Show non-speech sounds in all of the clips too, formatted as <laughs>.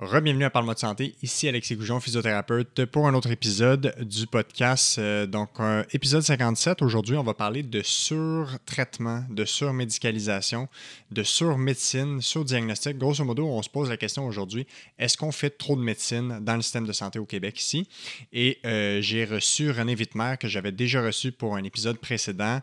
Rebienvenue à Parle-moi de santé, ici Alexis Goujon, physiothérapeute, pour un autre épisode du podcast. Euh, donc, épisode 57. Aujourd'hui, on va parler de surtraitement, de surmédicalisation, de surmédecine, surdiagnostic. Grosso modo, on se pose la question aujourd'hui, est-ce qu'on fait trop de médecine dans le système de santé au Québec ici? Et euh, j'ai reçu René Wittmer, que j'avais déjà reçu pour un épisode précédent,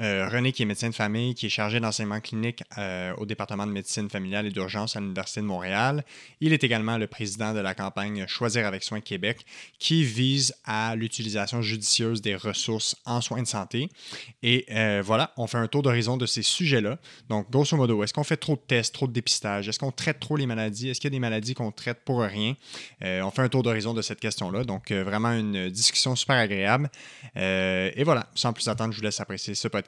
euh, René, qui est médecin de famille, qui est chargé d'enseignement clinique euh, au département de médecine familiale et d'urgence à l'Université de Montréal. Il est également le président de la campagne Choisir avec soins Québec, qui vise à l'utilisation judicieuse des ressources en soins de santé. Et euh, voilà, on fait un tour d'horizon de ces sujets-là. Donc, grosso modo, est-ce qu'on fait trop de tests, trop de dépistage? Est-ce qu'on traite trop les maladies? Est-ce qu'il y a des maladies qu'on traite pour rien? on fait un tour d'horizon de cette question-là. Donc, vraiment une discussion super agréable. et voilà, sans plus attendre, je vous laisse apprécier ce podcast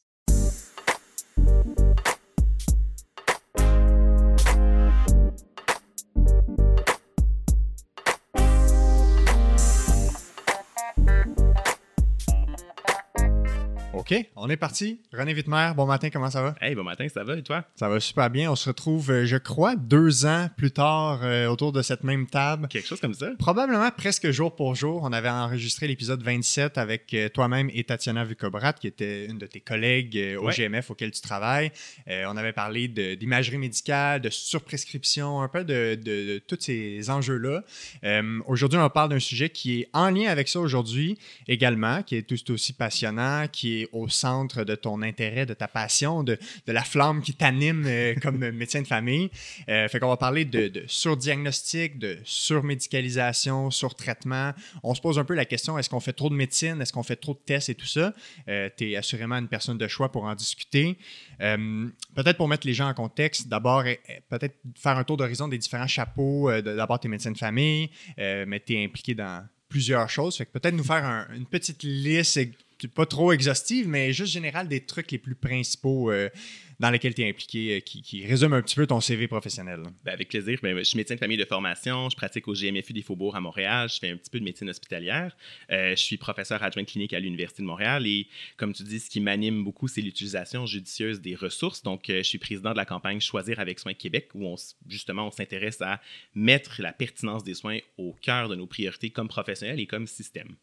OK, on est parti. René Wittmer, bon matin, comment ça va? Hey, bon matin, ça va et toi? Ça va super bien. On se retrouve, euh, je crois, deux ans plus tard euh, autour de cette même table. Quelque chose comme ça? Probablement presque jour pour jour. On avait enregistré l'épisode 27 avec euh, toi-même et Tatiana Vukobrat, qui était une de tes collègues au GMF auquel tu travailles. on avait parlé d'imagerie médicale, de surprescription, un peu de, de tous ces enjeux-là. aujourd'hui, on parle d'un sujet qui est en lien avec ça aujourd'hui également, qui est tout aussi passionnant, qui est au centre de ton intérêt, de ta passion, de, la flamme qui t'anime euh, <laughs> comme médecin de famille. Euh, fait qu'on va parler de, surdiagnostic, de surmédicalisation, surtraitement. On se pose un peu la question est-ce qu'on fait trop de médecine? Est-ce qu'on fait trop de tests et tout ça? Euh, Tu es assurément une personne de choix pour en discuter. peut-être pour mettre les gens en contexte, d'abord, peut-être faire un tour d'horizon des différents chapeaux. d'abord, tu es médecin de famille, mais tu es impliqué dans plusieurs choses. Fait que peut-être nous faire une petite liste pas trop exhaustive, mais juste général des trucs les plus principaux euh, dans lesquels tu es impliqué, euh, qui, qui, résument un petit peu ton CV professionnel. Ben, avec plaisir. Ben, je suis médecin de famille de formation, je pratique au GMFU des Faubourgs à Montréal, je fais un petit peu de médecine hospitalière, euh, je suis professeur adjoint clinique à l'Université de Montréal et comme tu dis, ce qui m'anime beaucoup, c'est l'utilisation judicieuse des ressources. Donc, je suis président de la campagne Choisir avec soins Québec où on, justement on s'intéresse à mettre la pertinence des soins au cœur de nos priorités comme professionnels et comme système.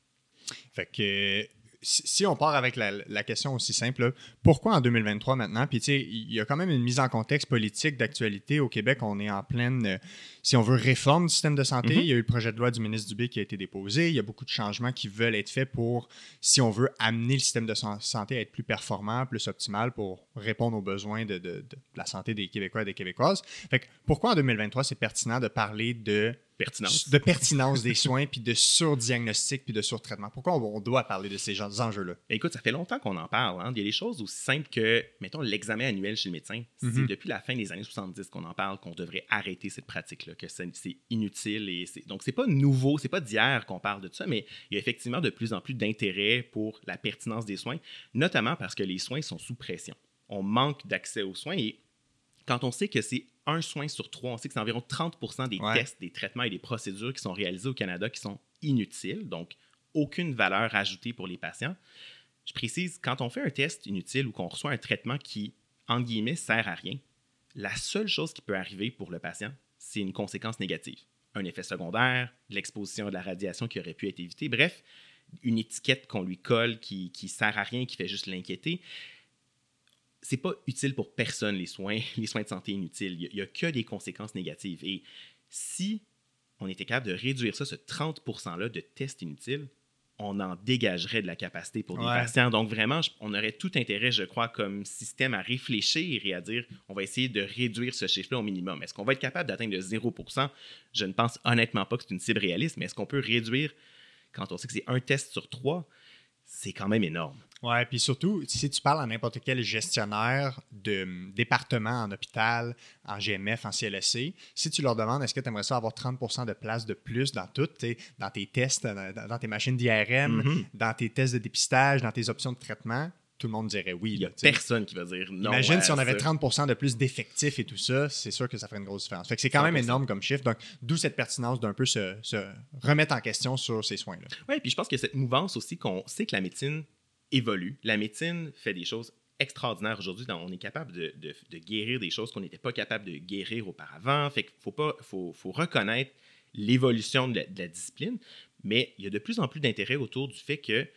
Fait que si on part avec la, question aussi simple, pourquoi en 2023 maintenant? Puis, tu sais, il y a quand même une mise en contexte politique d'actualité. Au Québec, on est en pleine, euh, si on veut, réforme du système de santé. Mm-hmm. Il y a eu le projet de loi du ministre Dubé qui a été déposé. Il y a beaucoup de changements qui veulent être faits pour, si on veut, amener le système de santé à être plus performant, plus optimal pour répondre aux besoins de, la santé des Québécois et des Québécoises. Fait que pourquoi en 2023, c'est pertinent de parler de pertinence. de pertinence des soins, puis de surdiagnostic, puis de surtraitement. Pourquoi on, doit parler de ces enjeux-là? Écoute, ça fait longtemps qu'on en parle. Hein. Il y a des choses aussi simples que, mettons, l'examen annuel chez le médecin. C'est mhm. depuis la fin des années 70 qu'on en parle, qu'on devrait arrêter cette pratique-là, que c'est inutile. Et donc, c'est pas nouveau, c'est pas d'hier qu'on parle de ça, mais il y a effectivement de plus en plus d'intérêt pour la pertinence des soins, notamment parce que les soins sont sous pression. On manque d'accès aux soins et quand on sait que c'est un soin sur trois, on sait que c'est environ 30 des tests, des traitements et des procédures qui sont réalisés au Canada qui sont inutiles, donc aucune valeur ajoutée pour les patients. Je précise, quand on fait un test inutile ou qu'on reçoit un traitement qui, en guillemets, sert à rien, la seule chose qui peut arriver pour le patient, c'est une conséquence négative. Un effet secondaire, l'exposition à de la radiation qui aurait pu être évitée, bref, une étiquette qu'on lui colle qui, qui sert à rien, qui fait juste l'inquiéter c'est pas utile pour personne, les soins, <laughs> les soins de santé inutiles. Il n'y a, que des conséquences négatives. Et si on était capable de réduire ça, ce 30 %-là de tests inutiles, on en dégagerait de la capacité pour des patients. Donc, vraiment, on aurait tout intérêt, je crois, comme système à réfléchir et à dire on va essayer de réduire ce chiffre-là au minimum. Est-ce qu'on va être capable d'atteindre le 0 Je ne pense honnêtement pas que c'est une cible réaliste, mais est-ce qu'on peut réduire, quand on sait que c'est un test sur trois, c'est quand même énorme. Ouais, puis surtout, si tu parles à n'importe quel gestionnaire de hum, département en hôpital, en GMF, en CLSC, si tu leur demandes est-ce que tu aimerais ça avoir 30% de place de plus dans tout, dans tes tests, dans, tes machines d'IRM, Mhm. dans tes tests de dépistage, dans tes options de traitement, tout le monde dirait oui. Il n'y a personne qui va dire non. Imagine si on avait ça. 30% de plus d'effectifs et tout ça, c'est sûr que ça ferait une grosse différence. Fait que c'est quand même 100%. énorme comme chiffre. Donc, d'où cette pertinence d'un peu se, se remettre en question sur ces soins-là. Oui, puis je pense que cette mouvance aussi qu'on sait que la médecine évolue. La médecine fait des choses extraordinaires aujourd'hui. On est capable de, de- de guérir des choses qu'on n'était pas capable de guérir auparavant. Fait qu'il faut, pas, faut, faut reconnaître l'évolution de la discipline, mais il y a de plus en plus d'intérêt autour du fait que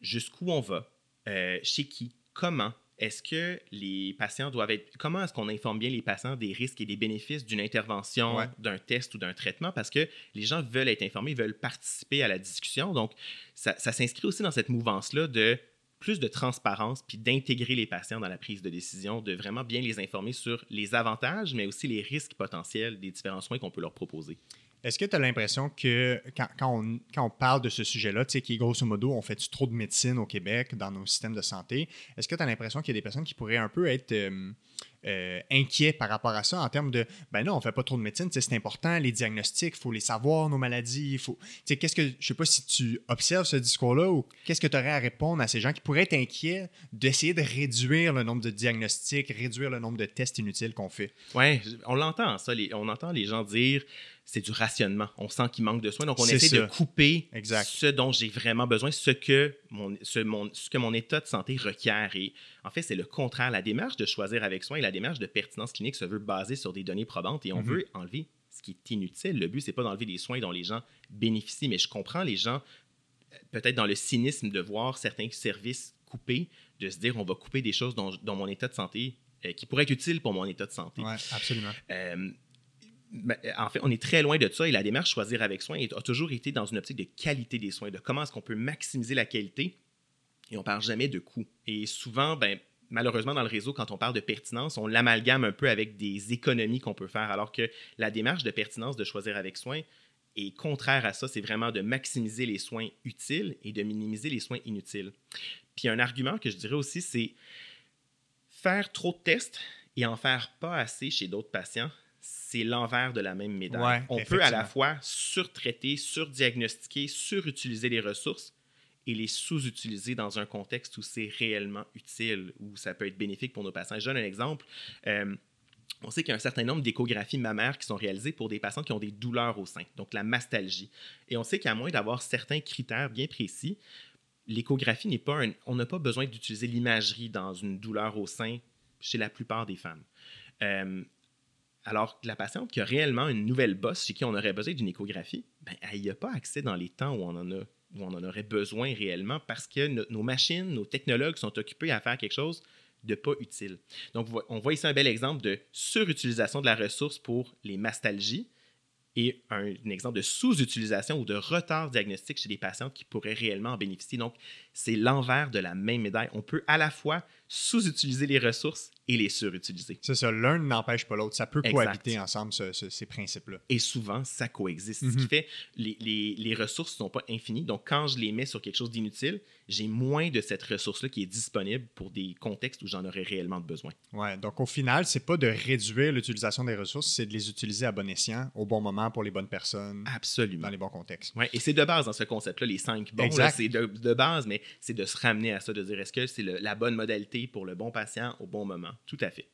jusqu'où on va, euh, chez qui, comment. Est-ce que les patients doivent être. Comment est-ce qu'on informe bien les patients des risques et des bénéfices d'une intervention, Ouais. d'un test ou d'un traitement? Parce que les gens veulent être informés, veulent participer à la discussion. Donc, ça, ça s'inscrit aussi dans cette mouvance-là de plus de transparence, puis d'intégrer les patients dans la prise de décision, de vraiment bien les informer sur les avantages, mais aussi les risques potentiels des différents soins qu'on peut leur proposer. Est-ce que tu as l'impression que quand, on, quand on parle de ce sujet-là, tu sais, qui est grosso modo, on fait trop de médecine au Québec dans nos systèmes de santé, est-ce que tu as l'impression qu'il y a des personnes qui pourraient un peu être euh, euh, inquiets par rapport à ça en termes de, ben non, on fait pas trop de médecine, c'est important, les diagnostics, il faut les savoir, nos maladies, faut... Qu'est-ce que, je sais pas si tu observes ce discours-là ou qu'est-ce que tu aurais à répondre à ces gens qui pourraient être inquiets d'essayer de réduire le nombre de diagnostics, réduire le nombre de tests inutiles qu'on fait? Oui, on l'entend, ça. on entend les gens dire c'est du rationnement. On sent qu'il manque de soins. Donc, on essaie ça. de couper Exact. ce dont j'ai vraiment besoin, ce que mon, ce, mon- ce que mon état de santé requiert. Et en fait, c'est le contraire. La démarche de choisir avec soin et la démarche de pertinence clinique se veut baser sur des données probantes et on Mhm. veut enlever ce qui est inutile. Le but, c'est pas d'enlever des soins dont les gens bénéficient, mais je comprends les gens peut-être dans le cynisme de voir certains services coupés, de se dire on va couper des choses dont, dont mon état de santé, euh, qui pourraient être utiles pour mon état de santé. Oui, absolument. Euh, en fait, on est très loin de ça et la démarche Choisir avec soin a toujours été dans une optique de qualité des soins, de comment est-ce qu'on peut maximiser la qualité et on parle jamais de coût. Et souvent, ben, malheureusement, dans le réseau, quand on parle de pertinence, on l'amalgame un peu avec des économies qu'on peut faire, alors que la démarche de pertinence de Choisir avec soin est contraire à ça. C'est vraiment de maximiser les soins utiles et de minimiser les soins inutiles. Puis un argument que je dirais aussi, c'est faire trop de tests et en faire pas assez chez d'autres patients, c'est l'envers de la même médaille. Ouais, On peut à la fois surtraiter, surdiagnostiquer, surutiliser les ressources et les sous-utiliser dans un contexte où c'est réellement utile, où ça peut être bénéfique pour nos patients. Je donne un exemple. Euh, on sait qu'il y a un certain nombre d'échographies mammaires qui sont réalisées pour des patients qui ont des douleurs au sein, donc la mastalgie. Et on sait qu'à moins d'avoir certains critères bien précis, l'échographie n'est pas un, on n'a pas besoin d'utiliser l'imagerie dans une douleur au sein chez la plupart des femmes. Euh, alors que la patiente qui a réellement une nouvelle bosse chez qui on aurait besoin d'une échographie, ben, elle n'y a pas accès dans les temps où on en aurait besoin réellement parce que no- nos machines, nos technologues sont occupés à faire quelque chose de pas utile. Donc, on voit ici un bel exemple de surutilisation de la ressource pour les mastalgies et un, un exemple de sous-utilisation ou de retard diagnostique chez des patientes qui pourraient réellement en bénéficier. Donc, c'est l'envers de la même médaille. On peut à la fois sous-utiliser les ressources et les surutiliser. C'est ça, l'un n'empêche pas l'autre. Ça peut Exact. cohabiter ensemble, ce- ce- ces principes-là. Et souvent, ça coexiste. Ce Mhm. qui fait les, les, les ressources ne sont pas infinies. Donc, quand je les mets sur quelque chose d'inutile, j'ai moins de cette ressource-là qui est disponible pour des contextes où j'en aurais réellement besoin. Ouais, donc au final, c'est pas de réduire l'utilisation des ressources, c'est de les utiliser à bon escient, au bon moment, pour les bonnes personnes, Absolument. dans les bons contextes. Ouais, et c'est de base dans ce concept-là, les cinq bons. C'est de, de base, mais c'est de se ramener à ça, de dire est-ce que c'est la bonne modalité pour le bon patient au bon moment. Tout à fait.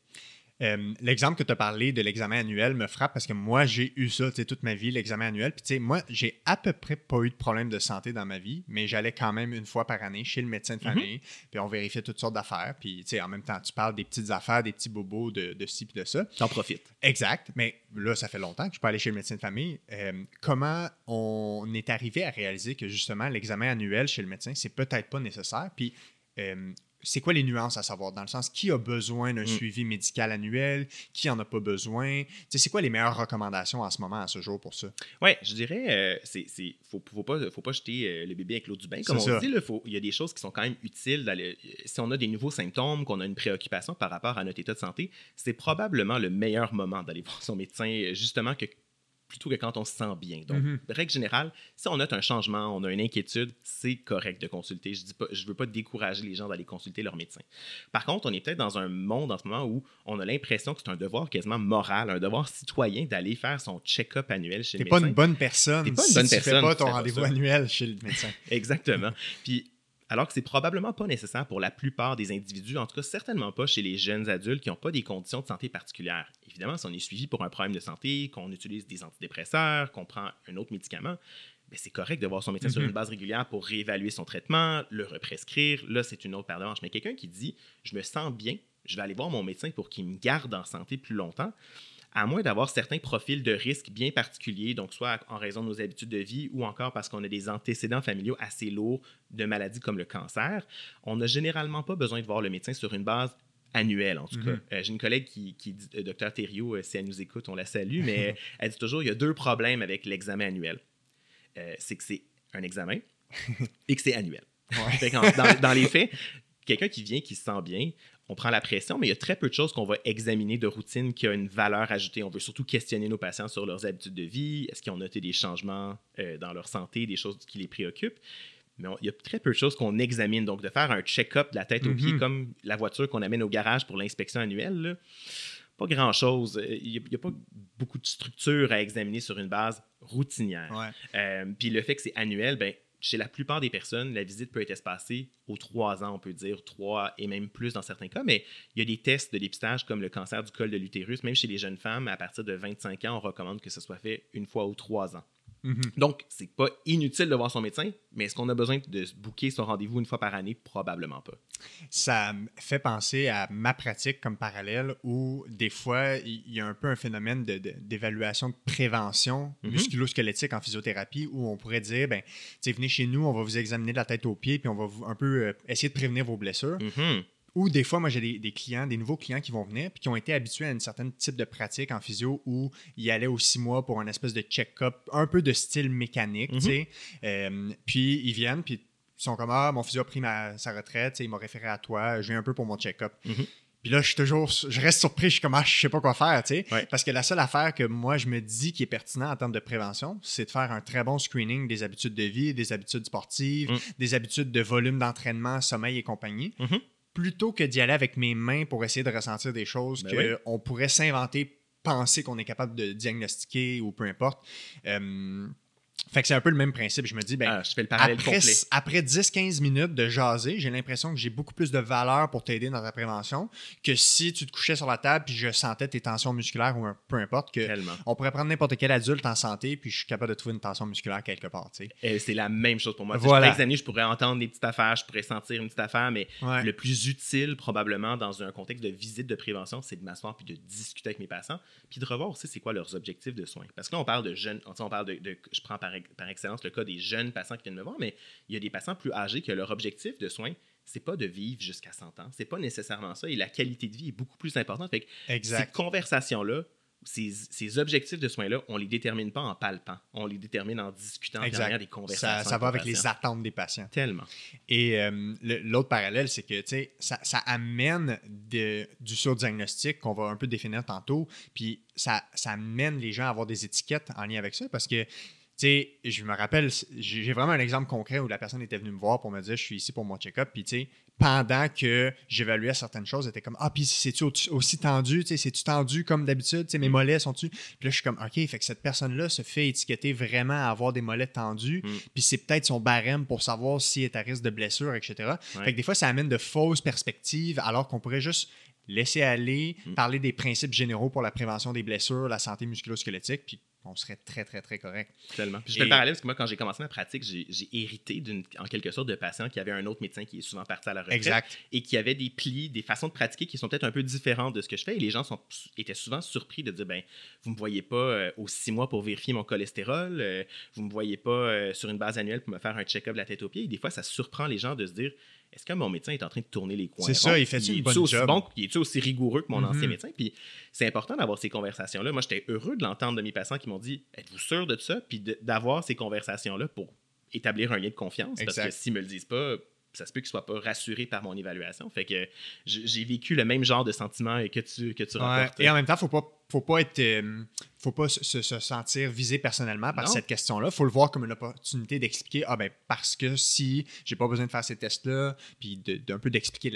Euh, L'exemple que tu as parlé de l'examen annuel me frappe parce que moi, j'ai eu ça toute ma vie, l'examen annuel. Puis, tu sais, moi, j'ai à peu près pas eu de problème de santé dans ma vie, mais j'allais quand même une fois par année chez le médecin de famille. Puis, on vérifiait toutes sortes d'affaires. Puis, tu sais, en même temps, tu parles des petites affaires, des petits bobos de, de ci puis de ça. T'en profites. Exact, mais là, ça fait longtemps que je peux aller chez le médecin de famille. Euh, comment on est arrivé à réaliser que justement l'examen annuel chez le médecin, c'est peut-être pas nécessaire? Puis, euh, c'est quoi les nuances à savoir? Dans le sens, qui a besoin d'un Mm. suivi médical annuel? Qui en a pas besoin? C'est quoi les meilleures recommandations en ce moment, à ce jour, pour ça? Ouais, je dirais, euh, c'est, faut, faut pas, faut pas jeter euh, le bébé avec l'eau du bain, comme on ça. dit. Il y a des choses qui sont quand même utiles. dans le- si on a des nouveaux symptômes, qu'on a une préoccupation par rapport à notre état de santé, c'est probablement le meilleur moment d'aller <laughs> voir son médecin, justement que plutôt que quand on se sent bien. Donc, Mhm. règle générale, si on note un changement, on a une inquiétude, c'est correct de consulter. Je ne veux pas décourager les gens d'aller consulter leur médecin. Par contre, on est peut-être dans un monde en ce moment où on a l'impression que c'est un devoir quasiment moral, un devoir citoyen d'aller faire son check-up annuel chez le pas médecin. une bonne personne T'es pas une si bonne tu fais personne pas ton tu fais pas rendez-vous ça. annuel chez le médecin. <laughs> Exactement. Puis, alors que c'est probablement pas nécessaire pour la plupart des individus, en tout cas certainement pas chez les jeunes adultes qui n'ont pas des conditions de santé particulières. Évidemment, si on est suivi pour un problème de santé, qu'on utilise des antidépresseurs, qu'on prend un autre médicament, ben, c'est correct de voir son médecin sur Mhm. une base régulière pour réévaluer son traitement, le represcrire. Là, c'est une autre paire de manches. Mais quelqu'un qui dit Je me sens bien, je vais aller voir mon médecin pour qu'il me garde en santé plus longtemps, à moins d'avoir certains profils de risque bien particuliers, donc soit en raison de nos habitudes de vie ou encore parce qu'on a des antécédents familiaux assez lourds de maladies comme le cancer, on n'a généralement pas besoin de voir le médecin sur une base annuelle, en tout cas. Euh, J'ai une collègue qui, qui dit, euh, Dr Thériault, euh, si elle nous écoute, on la salue, mais <laughs> elle dit toujours, il y a deux problèmes avec l'examen annuel. Euh, c'est que c'est un examen <laughs> et que c'est annuel. Ouais. Dans, dans les faits, quelqu'un qui vient, qui se sent bien, on prend la pression, mais il y a très peu de choses qu'on va examiner de routine qui a une valeur ajoutée. On veut surtout questionner nos patients sur leurs habitudes de vie. Est-ce qu'ils ont noté des changements euh, dans leur santé, des choses qui les préoccupent? Mais on- il y a très peu de choses qu'on examine. Donc, de faire un check-up de la tête aux Mhm. pieds, comme la voiture qu'on amène au garage pour l'inspection annuelle, là, pas grand-chose. Euh, Il n'y a, pas beaucoup de structure à examiner sur une base routinière. Euh, puis le fait que c'est annuel, ben, chez la plupart des personnes, la visite peut être espacée aux trois ans, on peut dire trois et même plus dans certains cas, mais il y a des tests de dépistage comme le cancer du col de l'utérus, même chez les jeunes femmes, à partir de 25 ans, on recommande que ce soit fait une fois ou trois ans. Mhm. Donc, c'est pas inutile de voir son médecin, mais est-ce qu'on a besoin de se booker son rendez-vous une fois par année? Probablement pas. Ça me fait penser à ma pratique comme parallèle où des fois, il y a un peu un phénomène de- de- d'évaluation de, prévention musculo-squelettique en physiothérapie où on pourrait dire, ben, venez chez nous, on va vous examiner de la tête aux pieds, puis on va vous un peu euh, essayer de prévenir vos blessures. Mhm. Ou des fois, moi, j'ai des, des clients, des nouveaux clients qui vont venir puis qui ont été habitués à un certain type de pratique en physio où ils allaient aux six mois pour un espèce de check-up, un peu de style mécanique, tu sais. Euh, puis ils viennent, puis ils sont comme Ah, mon physio a pris ma- sa retraite, il m'a référé à toi, je viens un peu pour mon check-up. Mhm. Puis là, je suis toujours, je reste surpris, je suis comme, ah, je sais pas quoi faire, tu sais. Ouais. Parce que la seule affaire que moi, je me dis qui est pertinent en termes de prévention, c'est de faire un très bon screening des habitudes de vie, des habitudes sportives, Mm. des habitudes de volume d'entraînement, sommeil et compagnie. Mhm. Plutôt que d'y aller avec mes mains pour essayer de ressentir des choses Ben qu'on pourrait s'inventer, penser qu'on est capable de diagnostiquer ou peu importe. Euh, fait que c'est un peu le même principe. Je me dis, ben, Ah, je fais le parallèle après, complet. après 10-15 minutes de jaser, j'ai l'impression que j'ai beaucoup plus de valeur pour t'aider dans ta prévention que si tu te couchais sur la table puis je sentais tes tensions musculaires ou un, peu importe. que Tellement. On pourrait prendre n'importe quel adulte en santé puis je suis capable de trouver une tension musculaire quelque part. c'est la même chose pour moi. Voilà. Je pourrais examiner, je pourrais entendre des petites affaires, je pourrais sentir une petite affaire, mais Ouais. le plus utile, probablement, dans un contexte de visite de prévention, c'est de m'asseoir puis de discuter avec mes patients, puis de revoir aussi c'est quoi leurs objectifs de soins. Parce que là, on parle de jeunes, on parle de, de- je prends par, par excellence le cas des jeunes patients qui viennent me voir, mais il y a des patients plus âgés que leur objectif de soins, c'est pas de vivre jusqu'à 100 ans. C'est pas nécessairement ça, et la qualité de vie est beaucoup plus importante. Fait que ces conversations-là, ces, ces objectifs de soins-là, on les détermine pas en palpant, on les détermine en discutant derrière des conversations. Ça, ça va avec les attentes des patients. Tellement. Et euh, l'autre parallèle, c'est que ça, ça amène de- du surdiagnostic qu'on va un peu définir tantôt, puis ça, ça amène les gens à avoir des étiquettes en lien avec ça parce que. Tu sais, je me rappelle, j'ai vraiment un exemple concret où la personne était venue me voir pour me dire je suis ici pour mon check-up. Puis, tu sais, pendant que j'évaluais certaines choses, elle était comme Ah, puis c'est-tu au- aussi tendu? Tu sais, c'est-tu tendu comme d'habitude? Tu sais, mes Mm. mollets sont-tu Puis là, je suis comme Ok, fait que cette personne-là se fait étiqueter vraiment à avoir des mollets tendus. Mm. Puis c'est peut-être son barème pour savoir s'il est à risque de blessure, etc. Ouais. Fait que des fois, ça amène de fausses perspectives alors qu'on pourrait juste laisser aller, Mm. parler des principes généraux pour la prévention des blessures, la santé musculo-squelettique, puis on serait très, très, très correct. Tellement. Puis je Et- fais le parallèle parce que moi, quand j'ai commencé ma pratique, j'ai hérité d'une, en quelque sorte de patients qui avaient un autre médecin qui est souvent parti à la retraite Exact. et qui avait des plis, des façons de pratiquer qui sont peut-être un peu différentes de ce que je fais. Et les gens sont, étaient souvent surpris de dire ben, vous me voyez pas euh, aux six mois pour vérifier mon cholestérol, euh, vous me voyez pas euh, sur une base annuelle pour me faire un check-up de la tête aux pieds. Et des fois, ça surprend les gens de se dire est-ce que mon médecin est en train de tourner les coins C'est ça, il fait-tu une est-tu bonne aussi job? bon, il est aussi rigoureux que mon Mhm. ancien médecin? Puis c'est important d'avoir ces conversations-là. Moi, j'étais heureux de l'entendre de mes patients qui m'ont dit Êtes-vous sûr de ça? Puis d'avoir ces conversations-là pour établir un lien de confiance. Parce que s'ils me le disent pas, ça se peut qu'il soit pas rassuré par mon évaluation. Fait que j'ai vécu le même genre de sentiment que tu, que tu rapportes. Et en même temps, faut pas, faut pas être, euh, faut pas se, sentir visé personnellement par cette question-là. Il faut le voir comme une opportunité d'expliquer, ah ben parce que si j'ai pas besoin de faire ces tests-là, puis d'un peu d'expliquer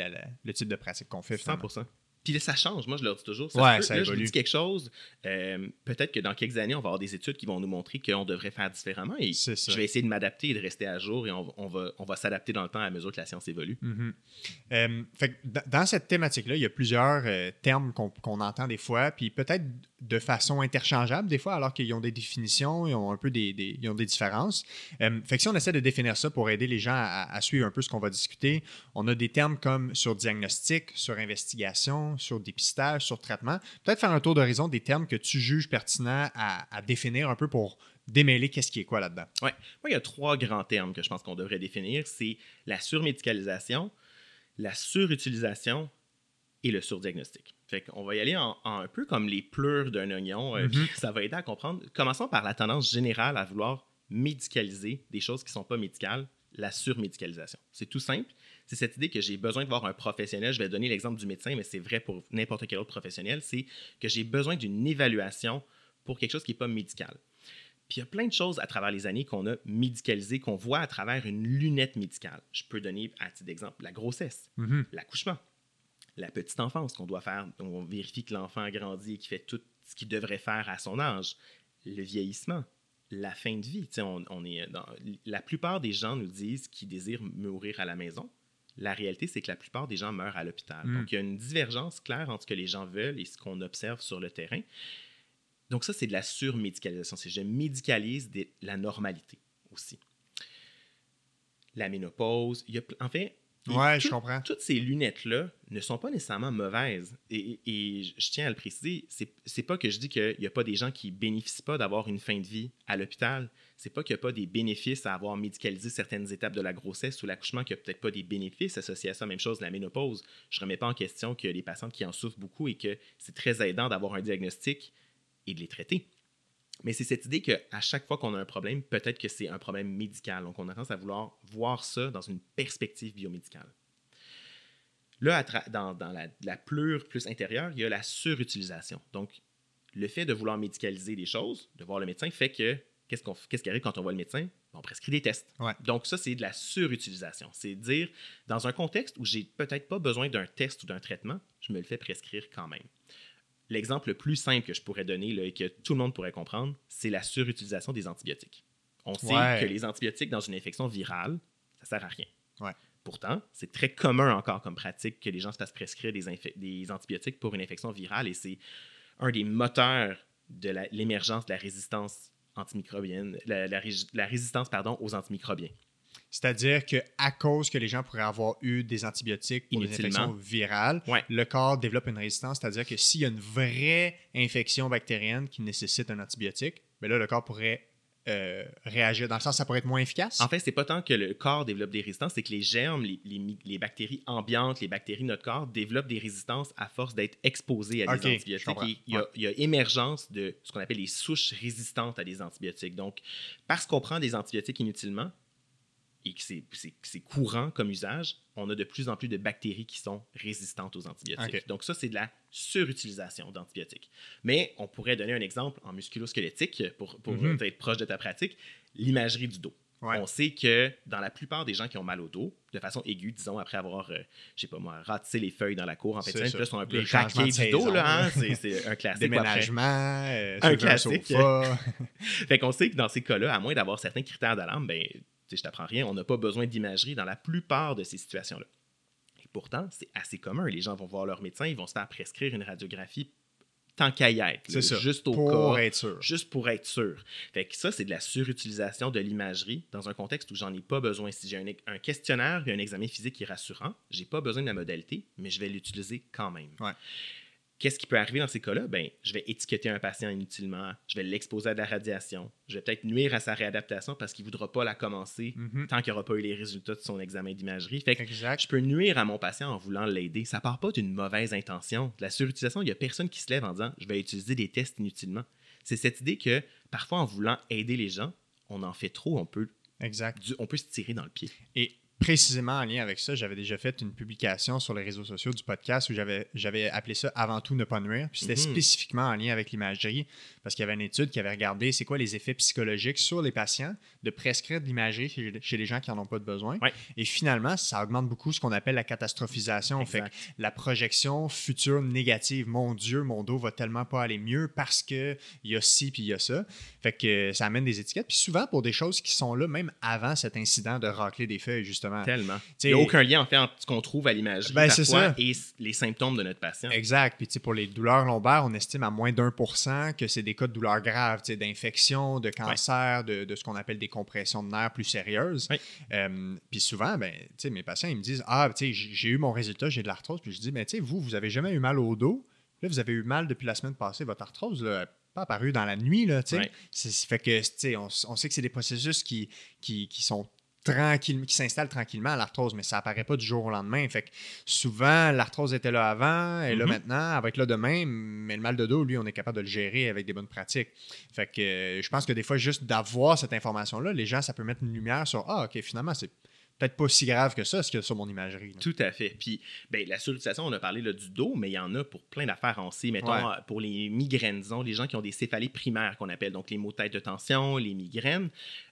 le type de pratique qu'on fait. 100%. Puis ça change, moi je leur dis toujours. Ça ouais, ça là, je dis quelque chose, euh, peut-être que dans quelques années, on va avoir des études qui vont nous montrer qu'on devrait faire différemment. Et je vais essayer de m'adapter et de rester à jour et on, va, on va s'adapter dans le temps à mesure que la science évolue. Euh, fait dans cette thématique-là, il y a plusieurs euh, termes qu'on entend des fois, puis peut-être de façon interchangeable des fois, alors qu'ils ont des définitions, ils ont un peu des, ils ont des différences. fait que si on essaie de définir ça pour aider les gens à, à suivre un peu ce qu'on va discuter, on a des termes comme sur diagnostic, sur investigation, sur dépistage, sur traitement. Peut-être faire un tour d'horizon des termes que tu juges pertinents à, définir un peu pour démêler qu'est-ce qui est quoi là-dedans. Oui. Moi, il y a trois grands termes que je pense qu'on devrait définir. C'est la surmédicalisation, la surutilisation et le surdiagnostic. Fait qu'on va y aller en, un peu comme les pleurs d'un oignon, euh, mm-hmm. <laughs> ça va aider à comprendre. Commençons par la tendance générale à vouloir médicaliser des choses qui ne sont pas médicales, la surmédicalisation. C'est tout simple c'est cette idée que j'ai besoin de voir un professionnel. Je vais donner l'exemple du médecin, mais c'est vrai pour n'importe quel autre professionnel. C'est que j'ai besoin d'une évaluation pour quelque chose qui n'est pas médical. Puis il y a plein de choses à travers les années qu'on a médicalisées, qu'on voit à travers une lunette médicale. Je peux donner à titre d'exemple la grossesse, mm-hmm. l'accouchement, la petite enfance qu'on doit faire. On vérifie que l'enfant a grandi et qu'il fait tout ce qu'il devrait faire à son âge. Le vieillissement, la fin de vie. On, est dans, la plupart des gens nous disent qu'ils désirent mourir à la maison la réalité, c'est que la plupart des gens meurent à l'hôpital. Hmm. Donc, il y a une divergence claire entre ce que les gens veulent et ce qu'on observe sur le terrain. Donc, ça, c'est de la surmédicalisation. C'est je médicalise la normalité aussi. La ménopause, il y a, en fait, Ouais, je comprends. Toutes ces lunettes-là ne sont pas nécessairement mauvaises. Et, je tiens à le préciser, c'est pas que je dis qu'il n'y a pas des gens qui bénéficient pas d'avoir une fin de vie à l'hôpital. C'est pas qu'il n'y a pas des bénéfices à avoir médicalisé certaines étapes de la grossesse ou l'accouchement, qu'il n'y a peut-être pas des bénéfices associés à ça. Même chose, la ménopause. Je ne remets pas en question que les patientes qui en souffrent beaucoup et que c'est très aidant d'avoir un diagnostic et de les traiter. Mais c'est cette idée qu'à chaque fois qu'on a un problème, peut-être que c'est un problème médical. Donc, on a tendance à vouloir voir ça dans une perspective biomédicale. Là, dans, la, la, pleure plus intérieure, il y a la surutilisation. Donc, le fait de vouloir médicaliser des choses, de voir le médecin, fait que qu'est-ce, qu'on, qu'est-ce qui arrive quand on voit le médecin? On prescrit des tests. Donc, ça, c'est de la surutilisation. C'est dire, dans un contexte où j'ai peut-être pas besoin d'un test ou d'un traitement, je me le fais prescrire quand même. L'exemple le plus simple que je pourrais donner et que tout le monde pourrait comprendre, c'est la surutilisation des antibiotiques. On sait que les antibiotiques dans une infection virale, ça sert à rien. Pourtant, c'est très commun encore comme pratique que les gens se fassent prescrire des, antibiotiques pour une infection virale et c'est un des moteurs de l'émergence de la résistance antimicrobienne, la, résistance pardon, aux antimicrobiens. C'est-à-dire qu'à cause que les gens pourraient avoir eu des antibiotiques pour une infection virale, le corps développe une résistance. C'est-à-dire que s'il y a une vraie infection bactérienne qui nécessite un antibiotique, mais ben là, le corps pourrait euh, réagir. Dans le sens, ça pourrait être moins efficace? En fait, c'est pas tant que le corps développe des résistances, c'est que les germes, les, bactéries ambiantes, les bactéries de notre corps développent des résistances à force d'être exposées à des antibiotiques. Il y, a, il y, a, émergence de ce qu'on appelle les souches résistantes à des antibiotiques. Donc, parce qu'on prend des antibiotiques inutilement, et que c'est courant comme usage, on a de plus en plus de bactéries qui sont résistantes aux antibiotiques. Donc ça, c'est de la surutilisation d'antibiotiques. Mais on pourrait donner un exemple en musculosquelettique pour, pour mhm. être proche de ta pratique, l'imagerie du dos. On sait que dans la plupart des gens qui ont mal au dos, de façon aiguë, disons, après avoir, euh, je sais pas moi, ratissé les feuilles dans la cour en fait, là, sont un peu raqués du dos, là, hein? c'est un classique. Déménagement, euh, un classique. <laughs> fait qu'on sait que dans ces cas-là, à moins d'avoir certains critères d'alarme, ben, je t'apprends rien, on n'a pas besoin d'imagerie dans la plupart de ces situations-là. Et pourtant, c'est assez commun. Les gens vont voir leur médecin, ils vont se faire prescrire une radiographie tant qu'à y être. Juste au pour être sûr. Juste pour être sûr. Fait que ça, c'est de la surutilisation de l'imagerie dans un contexte où j'en ai pas besoin. Si j'ai un, questionnaire et un examen physique qui est rassurant, j'ai pas besoin de la modalité, mais je vais l'utiliser quand même. Ouais. Qu'est-ce qui peut arriver dans ces cas-là? Ben, je vais étiqueter un patient inutilement, je vais l'exposer à de la radiation, je vais peut-être nuire à sa réadaptation parce qu'il ne voudra pas la commencer mhm. tant qu'il n'aura pas eu les résultats de son examen d'imagerie. Fait que je peux nuire à mon patient en voulant l'aider. Ça part pas d'une mauvaise intention. De la surutilisation, il n'y a personne qui se lève en disant je vais utiliser des tests inutilement. C'est cette idée que parfois, en voulant aider les gens, on en fait trop, on peut, exact. on peut se tirer dans le pied. Et précisément en lien avec ça, j'avais déjà fait une publication sur les réseaux sociaux du podcast où j'avais, appelé ça Avant tout ne pas nuire. Puis c'était Mhm. spécifiquement en lien avec l'imagerie parce qu'il y avait une étude qui avait regardé c'est quoi les effets psychologiques sur les patients de prescrire de l'imagerie chez, les gens qui n'en ont pas de besoin. Ouais. Et finalement, ça augmente beaucoup ce qu'on appelle la catastrophisation. Fait que la projection future négative. Mon Dieu, mon dos va tellement pas aller mieux parce que il y a ci puis il y a ça. Fait que ça amène des étiquettes. Puis souvent pour des choses qui sont là même avant cet incident de racler des feuilles, justement. Tellement. T'sais- Il n'y a aucun lien en fait entre ce qu'on trouve à l'imagerie Ben, et les symptômes de notre patient. Exact. Puis tu sais, pour les douleurs lombaires, on estime à moins d'un pour cent que c'est des cas de douleurs graves, d'infection, de cancer, de, de ce qu'on appelle des compressions de nerfs plus sérieuses. Ouais. Euh, puis souvent, ben, mes patients, ils me disent Ah, j'ai eu mon résultat, j'ai de l'arthrose. Puis je dis Mais tu sais, vous, vous avez jamais eu mal au dos. Là, vous avez eu mal depuis la semaine passée. Votre arthrose, là, pas apparue dans la nuit. Là, tu sais. Ouais. Fait que, tu sais, on, on sait que c'est des processus qui, qui, qui sont qui s'installent tranquillement à l'arthrose, mais ça apparaît pas du jour au lendemain. Fait que souvent, l'arthrose était là avant, et là Mhm. maintenant, être là demain, mais le mal de dos, lui, on est capable de le gérer avec des bonnes pratiques. Fait que euh, je pense que des fois, juste d'avoir cette information-là, les gens, ça peut mettre une lumière sur Ah, ok, finalement, c'est peut-être pas si grave que ça, ce qu'il y a sur mon imagerie. là. Tout à fait. Puis, ben, la sollicitation, on a parlé là, du dos, mais il y en a pour plein d'affaires. On sait, mettons, Ouais. euh, pour les migraines, disons, les gens qui ont des céphalées primaires, qu'on appelle donc les maux de tête de tension, les migraines.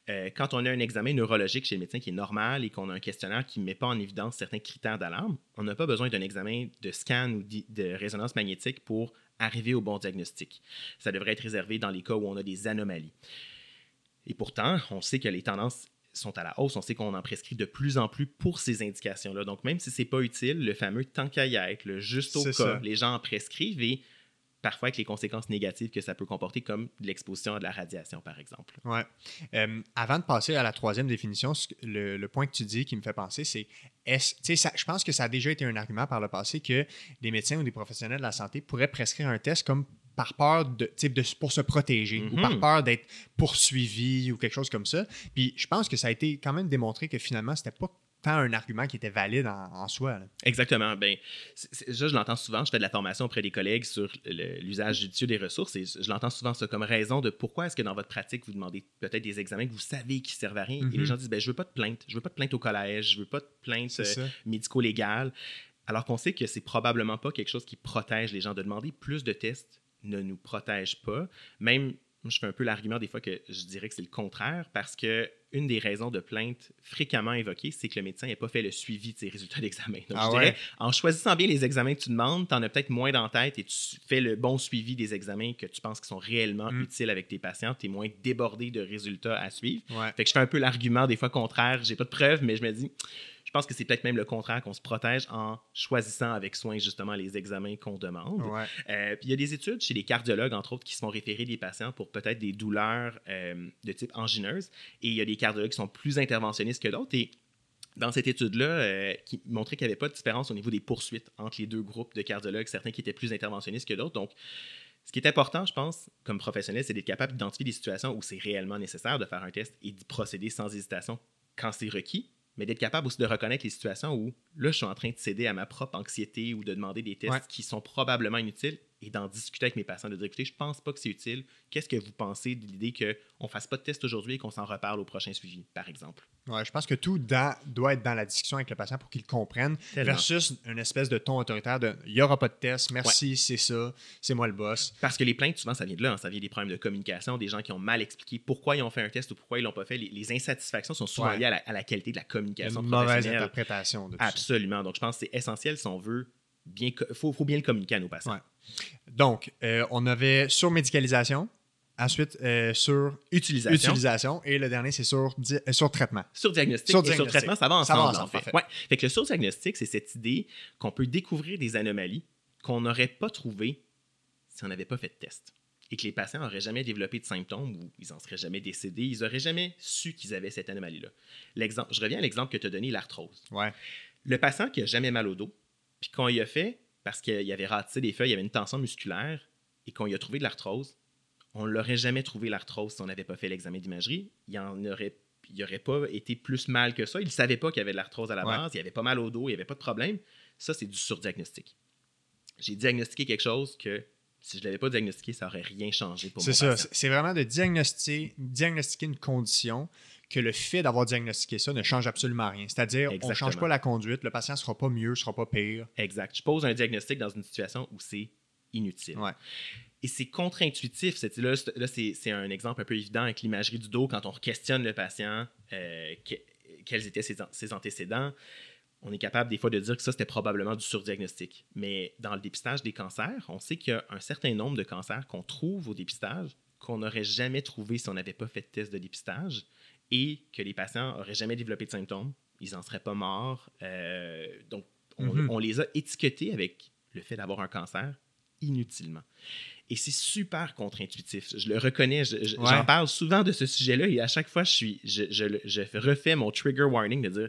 euh, quand on a un examen neurologique chez le médecin qui est normal et qu'on a un questionnaire qui ne met pas en évidence certains critères d'alarme, on n'a pas besoin d'un examen de scan ou de résonance magnétique pour arriver au bon diagnostic. Ça devrait être réservé dans les cas où on a des anomalies. Et pourtant, on sait que les tendances sont à la hausse. On sait qu'on en prescrit de plus en plus pour ces indications-là. Donc, même si c'est pas utile, le fameux tant qu'à y être, le juste au cas, ça. les gens en prescrivent et parfois avec les conséquences négatives que ça peut comporter, comme l'exposition à de la radiation, par exemple. Ouais. Euh, avant de passer à la troisième définition, le, le point que tu dis qui me fait penser, c'est est-ce- ça- je pense que ça a déjà été un argument par le passé que des médecins ou des professionnels de la santé pourraient prescrire un test comme par peur de, de pour se protéger ou Mhm. par peur d'être poursuivi ou quelque chose comme ça. Puis je pense que ça a été quand même démontré que finalement, c'était pas tant un argument qui était valide en, en soi. là. Exactement. Ben, ça, je l'entends souvent. Je fais de la formation auprès des collègues sur l'usage judicieux des ressources et je l'entends souvent ça comme raison de pourquoi est-ce que dans votre pratique, vous demandez peut-être des examens que vous savez qui servent à rien. Et Mhm. les gens disent, ben, je veux pas de plainte. Je veux pas de plainte au collège. Je veux pas de plainte euh, ça. médico-légal. Alors qu'on sait que c'est probablement pas quelque chose qui protège les gens. De demander plus de tests ne nous protège pas. Même, je fais un peu l'argument des fois que je dirais que c'est le contraire parce que une des raisons de plainte fréquemment évoquées, c'est que le médecin n'a pas fait le suivi de ses résultats <laughs> d'examen. Donc, Ah je ouais? dirais, en choisissant bien les examens que tu demandes, tu en as peut-être moins dans la tête et tu fais le bon suivi des examens que tu penses qui sont réellement Mm. utiles avec tes patients. Tu es moins débordé de résultats à suivre. Ouais. Fait que je fais un peu l'argument des fois contraire. J'ai pas de preuves, mais je me dis, je pense que c'est peut-être même le contraire qu'on se protège en choisissant avec soin justement les examens qu'on demande. Ouais. Euh, puis il y a des études chez les cardiologues, entre autres, qui se font référer des patients pour peut-être des douleurs euh, de type angineuse. Et il y a des cardiologues qui sont plus interventionnistes que d'autres. Et dans cette étude-là, euh, qui montrait qu'il n'y avait pas de différence au niveau des poursuites entre les deux groupes de cardiologues, certains qui étaient plus interventionnistes que d'autres. Donc, ce qui est important, je pense, comme professionnel, c'est d'être capable d'identifier des situations où c'est réellement nécessaire de faire un test et d'y procéder sans hésitation quand c'est requis, mais d'être capable aussi de reconnaître les situations où, là, je suis en train de céder à ma propre anxiété ou de demander des tests Ouais. qui sont probablement inutiles et d'en discuter avec mes patients, de dire, écoutez, je pense pas que c'est utile. Qu'est-ce que vous pensez de l'idée qu'on ne fasse pas de test aujourd'hui et qu'on s'en reparle au prochain suivi, par exemple? Ouais, je pense que tout dans- doit être dans la discussion avec le patient pour qu'il comprenne, Tellement. versus une espèce de ton autoritaire de il n'y aura pas de test, merci, c'est ça, c'est moi le boss. Parce que les plaintes, souvent, ça vient de là. hein. Ça vient des problèmes de communication, des gens qui ont mal expliqué pourquoi ils ont fait un test ou pourquoi ils l'ont pas fait. Les, les insatisfactions sont souvent Ouais. liées à la, à la qualité de la communication une mauvaise interprétation de tout ça. Absolument. Donc, je pense que c'est essentiel si on veut bien... faut bien le communiquer à nos patients. Donc, euh, on avait sur médicalisation, ensuite euh, sur Utilisation. utilisation, et le dernier, c'est sur, euh, sur traitement. Sur diagnostic Sur et sur diagnostic. traitement, ça va Ça va ensemble, en fait. parfait. Ouais. Fait que le sur-diagnostic, c'est cette idée qu'on peut découvrir des anomalies qu'on n'aurait pas trouvées si on n'avait pas fait de test. Et que les patients n'auraient jamais développé de symptômes ou ils n'en seraient jamais décédés, ils n'auraient jamais su qu'ils avaient cette anomalie-là. L'exemple, je reviens à l'exemple que tu as donné, l'arthrose. Ouais. Le patient qui a jamais mal au dos, puis qu'on y a fait, parce qu'il avait ratissé des feuilles, il y avait une tension musculaire, et qu'on y a trouvé de l'arthrose, on l'aurait jamais trouvé l'arthrose si on n'avait pas fait l'examen d'imagerie. Il en aurait, il aurait pas été plus mal que ça. Il ne savait pas qu'il y avait de l'arthrose à la Ouais. base, il avait pas mal au dos, il n'y avait pas de problème. Ça, c'est du surdiagnostic. J'ai diagnostiqué quelque chose que si je ne l'avais pas diagnostiqué, ça n'aurait rien changé pour mon C'est ça. C'est- C'est vraiment de diagnostiquer, diagnostiquer une condition que le fait d'avoir diagnostiqué ça ne change absolument rien. C'est-à-dire, on ne change pas la conduite, le patient ne sera pas mieux, ne sera pas pire. Exact. Je pose un diagnostic dans une situation où c'est inutile. Et c'est contre-intuitif. Là, là c'est un exemple un peu évident avec l'imagerie du dos quand on questionne le patient, euh, quels étaient ses, antécédents. On est capable des fois de dire que ça, c'était probablement du surdiagnostic. Mais dans le dépistage des cancers, on sait qu'il y a un certain nombre de cancers qu'on trouve au dépistage qu'on n'aurait jamais trouvé si on n'avait pas fait de test de dépistage et que les patients n'auraient jamais développé de symptômes. Ils n'en seraient pas morts. Euh, donc, mm-hmm. on, les a étiquetés avec le fait d'avoir un cancer inutilement. Et c'est super contre-intuitif. Je le reconnais. J'en parle souvent de ce sujet-là et à chaque fois, je, suis, je, refais mon trigger warning de dire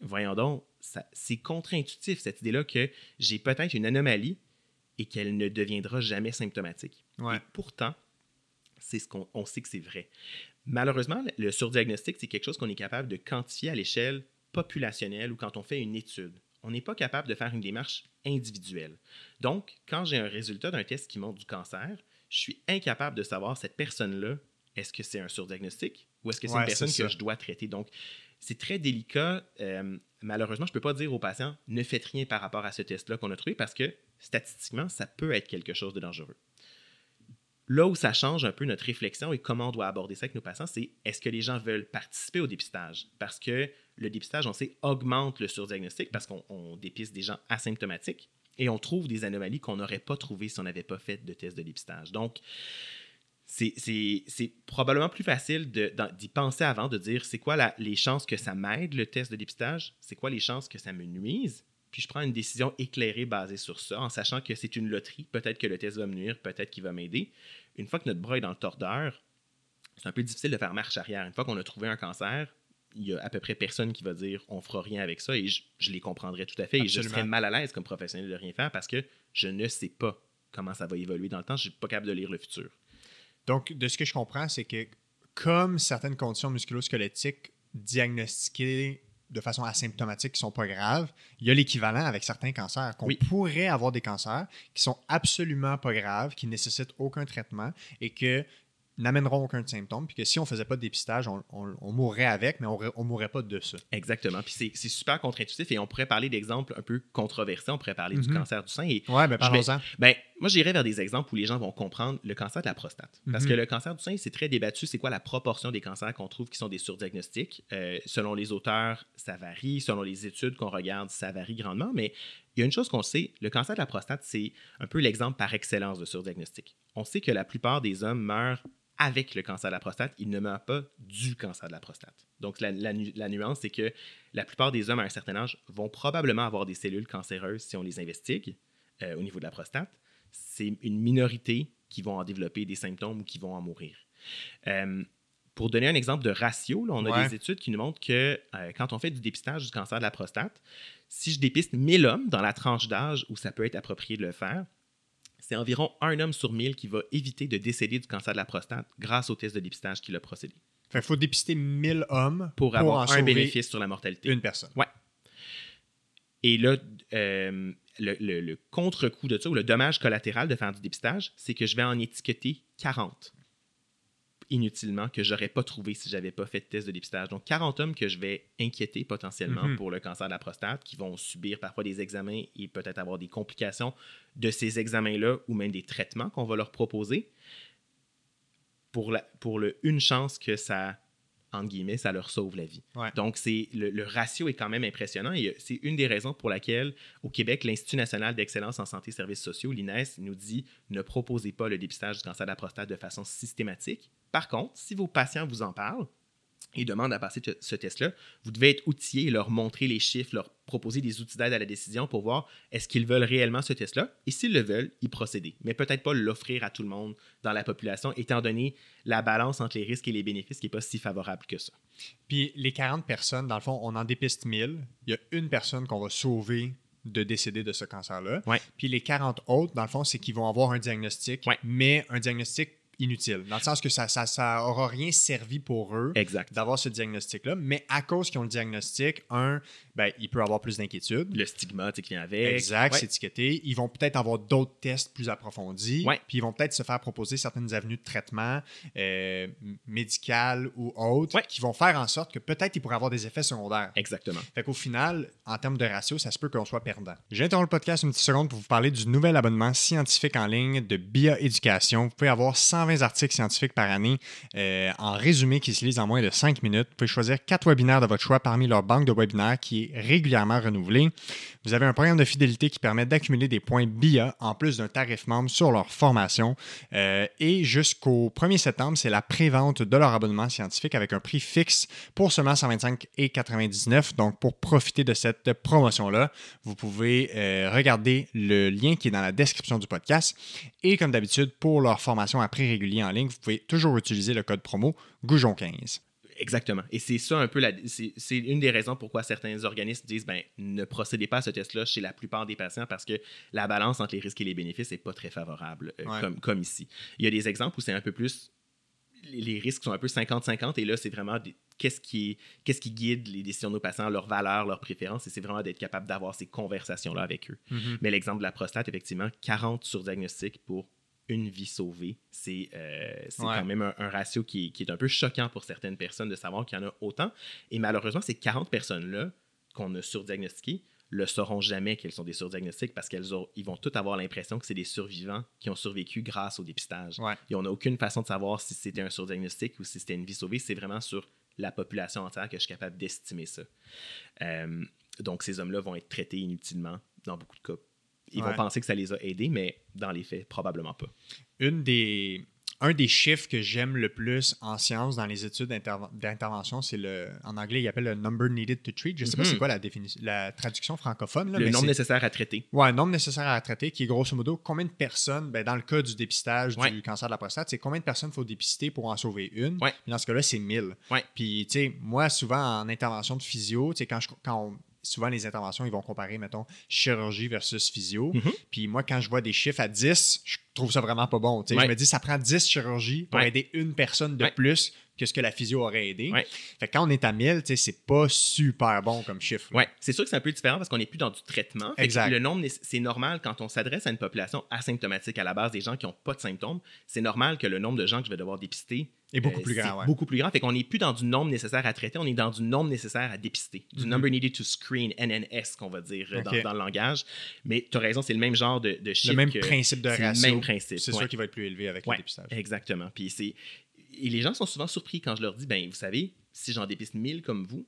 voyons donc, c'est contre-intuitif cette idée-là que j'ai peut-être une anomalie et qu'elle ne deviendra jamais symptomatique. Et pourtant, c'est ce qu'on on sait que c'est vrai. Malheureusement, le surdiagnostic, c'est quelque chose qu'on est capable de quantifier à l'échelle populationnelle ou quand on fait une étude. On n'est pas capable de faire une démarche individuelle. Donc, quand j'ai un résultat d'un test qui montre du cancer, je suis incapable de savoir cette personne-là, est-ce que c'est un surdiagnostic ou est-ce que c'est une personne que je dois traiter? Donc, c'est très délicat. Euh, malheureusement, je ne peux pas dire aux patients ne faites rien par rapport à ce test-là qu'on a trouvé parce que statistiquement, ça peut être quelque chose de dangereux. Là où ça change un peu notre réflexion et comment on doit aborder ça avec nos patients, c'est est-ce que les gens veulent participer au dépistage? Parce que le dépistage, on sait, augmente le surdiagnostic parce qu'on dépiste des gens asymptomatiques et on trouve des anomalies qu'on n'aurait pas trouvées si on n'avait pas fait de test de dépistage. Donc, c'est probablement plus facile d'y penser avant, de dire c'est quoi les chances que ça m'aide le test de dépistage, c'est quoi les chances que ça me nuise, puis je prends une décision éclairée basée sur ça, en sachant que c'est une loterie. Peut-être que le test va me nuire, peut-être qu'il va m'aider. Une fois que notre bras est dans le tordeur, c'est un peu difficile de faire marche arrière. Une fois qu'on a trouvé un cancer, il y a à peu près personne qui va dire on fera rien avec ça et je, les comprendrais tout à fait et je serais mal à l'aise comme professionnel de rien faire parce que je ne sais pas comment ça va évoluer dans le temps, je ne suis pas capable de lire le futur. Donc, de ce que je comprends, c'est que comme certaines conditions musculo-squelettiques diagnostiquées de façon asymptomatique qui sont pas graves, il y a l'équivalent avec certains cancers, qu'on pourrait avoir des cancers qui sont absolument pas graves, qui nécessitent aucun traitement et que n'amèneront aucun symptôme, puis que si on faisait pas de dépistage, on, on, mourrait avec, mais on ne mourrait pas de ça. Exactement. Puis c'est super contre-intuitif et on pourrait parler d'exemples un peu controversés. On pourrait parler du mhm. cancer du sein. Et ouais, ben parlons-en. Ben, moi, j'irais vers des exemples où les gens vont comprendre le cancer de la prostate. Parce mhm. que le cancer du sein, c'est très débattu. C'est quoi la proportion des cancers qu'on trouve qui sont des surdiagnostics? Euh, selon les auteurs, ça varie. Selon les études qu'on regarde, ça varie grandement. Mais il y a une chose qu'on sait, le cancer de la prostate, c'est un peu l'exemple par excellence de surdiagnostic. On sait que la plupart des hommes meurent avec le cancer de la prostate, il ne meurt pas du cancer de la prostate. Donc, la, nuance, c'est que la plupart des hommes à un certain âge vont probablement avoir des cellules cancéreuses si on les investigue euh, au niveau de la prostate. C'est une minorité qui vont en développer des symptômes ou qui vont en mourir. Euh, pour donner un exemple de ratio, on a des études qui nous montrent que euh, quand on fait du dépistage du cancer de la prostate, si je dépiste 1000 hommes dans la tranche d'âge où ça peut être approprié de le faire, c'est environ un homme sur mille qui va éviter de décéder du cancer de la prostate grâce au test de dépistage qu'il a procédé. Il faut dépister 1000 hommes pour, avoir un bénéfice sur la mortalité. Une personne. Ouais. Et là, euh, le, le contre-coup de ça, ou le dommage collatéral de faire du dépistage, c'est que je vais en étiqueter 40 inutilement que j'aurais pas trouvé si j'avais pas fait de test de dépistage. Donc 40 hommes que je vais inquiéter potentiellement mhm. pour le cancer de la prostate, qui vont subir parfois des examens et peut-être avoir des complications de ces examens-là ou même des traitements qu'on va leur proposer. Pour, la, pour le une chance que ça entre guillemets, ça leur sauve la vie. Donc, c'est le, ratio est quand même impressionnant et c'est une des raisons pour laquelle, au Québec, l'Institut national d'excellence en santé et services sociaux, l'INES, nous dit ne proposez pas le dépistage du cancer de la prostate de façon systématique. Par contre, si vos patients vous en parlent, et demandent à passer ce test-là, vous devez être outillé et leur montrer les chiffres, leur proposer des outils d'aide à la décision pour voir est-ce qu'ils veulent réellement ce test-là et s'ils le veulent, y procéder. Mais peut-être pas l'offrir à tout le monde dans la population, étant donné la balance entre les risques et les bénéfices qui n'est pas si favorable que ça. Puis les 40 personnes, dans le fond, on en dépiste 1000. Il y a une personne qu'on va sauver de décéder de ce cancer-là. Puis les 40 autres, dans le fond, c'est qu'ils vont avoir un diagnostic, mais un diagnostic inutile. Dans le sens que ça, ça, ça aura rien servi pour eux Exact. d'avoir ce diagnostic-là. Mais à cause qu'ils ont le diagnostic, un, ben, il peut avoir plus d'inquiétude. Le stigma tu sais, qui vient avec. Exact, Ouais. c'est étiqueté. Ils vont peut-être avoir d'autres tests plus approfondis. Ouais. Puis ils vont peut-être se faire proposer certaines avenues de traitement euh, médical ou autres Ouais. qui vont faire en sorte que peut-être ils pourraient avoir des effets secondaires. Exactement. Fait qu'au final, en termes de ratio, ça se peut qu'on soit perdant. J'interromps le podcast une petite seconde pour vous parler du nouvel abonnement scientifique en ligne de BIA Éducation. Vous pouvez avoir 120 articles scientifiques par année euh, en résumé qui se lisent en moins de 5 minutes. Vous pouvez choisir 4 webinaires de votre choix parmi leur banque de webinaires qui est régulièrement renouvelée. Vous avez un programme de fidélité qui permet d'accumuler des points BIA en plus d'un tarif membre sur leur formation. Euh, et jusqu'au 1er septembre, c'est la prévente de leur abonnement scientifique avec un prix fixe pour seulement 125,99. Donc, pour profiter de cette promotion-là, vous pouvez euh, regarder le lien qui est dans la description du podcast. Et comme d'habitude, pour leur formation à prix régulier en ligne, vous pouvez toujours utiliser le code promo Goujon15. Exactement. Et c'est ça un peu, la, c'est, une des raisons pourquoi certains organismes disent ben, ne procédez pas à ce test-là chez la plupart des patients parce que la balance entre les risques et les bénéfices n'est pas très favorable, euh, Ouais. comme, comme ici. Il y a des exemples où c'est un peu plus. Les les risques sont un peu 50-50 et là, c'est vraiment des- qu'est-ce qui, qu'est-ce qui guide les décisions de nos patients, leurs valeurs, leurs préférences et c'est vraiment d'être capable d'avoir ces conversations-là avec eux. Mais l'exemple de la prostate, effectivement, 40 surdiagnostics pour une vie sauvée, c'est euh, Ouais. quand même un, un ratio qui, est- qui est un peu choquant pour certaines personnes de savoir qu'il y en a autant. Et malheureusement, ces 40 personnes-là qu'on a surdiagnostiquées le sauront jamais qu'elles sont des surdiagnostics parce qu'elles vont toutes avoir l'impression que c'est des survivants qui ont survécu grâce au dépistage. Ouais. Et on n'a aucune façon de savoir si c'était un surdiagnostic ou si c'était une vie sauvée. C'est vraiment sur la population entière que je suis capable d'estimer ça. Euh, donc, ces hommes-là vont être traités inutilement dans beaucoup de cas. Ils Ouais. vont penser que ça les a aidés, mais dans les faits, probablement pas. Une des, un des chiffres que j'aime le plus en sciences dans les études d'interven- d'intervention, c'est le. En anglais, il appelle le number needed to treat. Je ne sais pas Mhm. c'est quoi la, définition, la traduction francophone. Là, le mais nombre nécessaire à traiter. Un nombre nécessaire à traiter qui est grosso modo combien de personnes, ben, dans le cas du dépistage Ouais. du cancer de la prostate, c'est combien de personnes il faut dépister pour en sauver une? Ouais. Dans ce cas-là, c'est 1000. Ouais. Puis, tu sais, moi, souvent en intervention de physio, tu sais, quand, je- quand on- souvent les interventions, ils vont comparer, mettons, chirurgie versus physio. Mhm. Puis moi, quand je vois des chiffres à 10, je trouve ça vraiment pas bon. Tu sais, Ouais. Je me dis, ça prend 10 chirurgies pour Ouais. aider une personne de Ouais. plus que ce que la physio aurait aidé. Ouais. Fait que quand on est à 1000, tu sais, c'est pas super bon comme chiffre. c'est sûr que c'est un peu différent parce qu'on n'est plus dans du traitement. Exact. Le nombre, c'est normal quand on s'adresse à une population asymptomatique à la base des gens qui n'ont pas de symptômes. C'est normal que le nombre de gens que je vais devoir dépister Et beaucoup euh, plus grand. ouais. Beaucoup plus grand. Fait qu'on n'est plus dans du nombre nécessaire à traiter, on est dans du nombre nécessaire à dépister. Du Mhm. number needed to screen, NNS, qu'on va dire euh, dans, dans le langage. Mais tu as raison, c'est le même genre de, de chiffre. Le même que- principe de c'est le ratio. même principe, C'est ouais. sûr qu'il va être plus élevé avec le dépistage. Exactement. Puis c'est. Et les gens sont souvent surpris quand je leur dis, ben, vous savez, si j'en dépiste 1000 comme vous,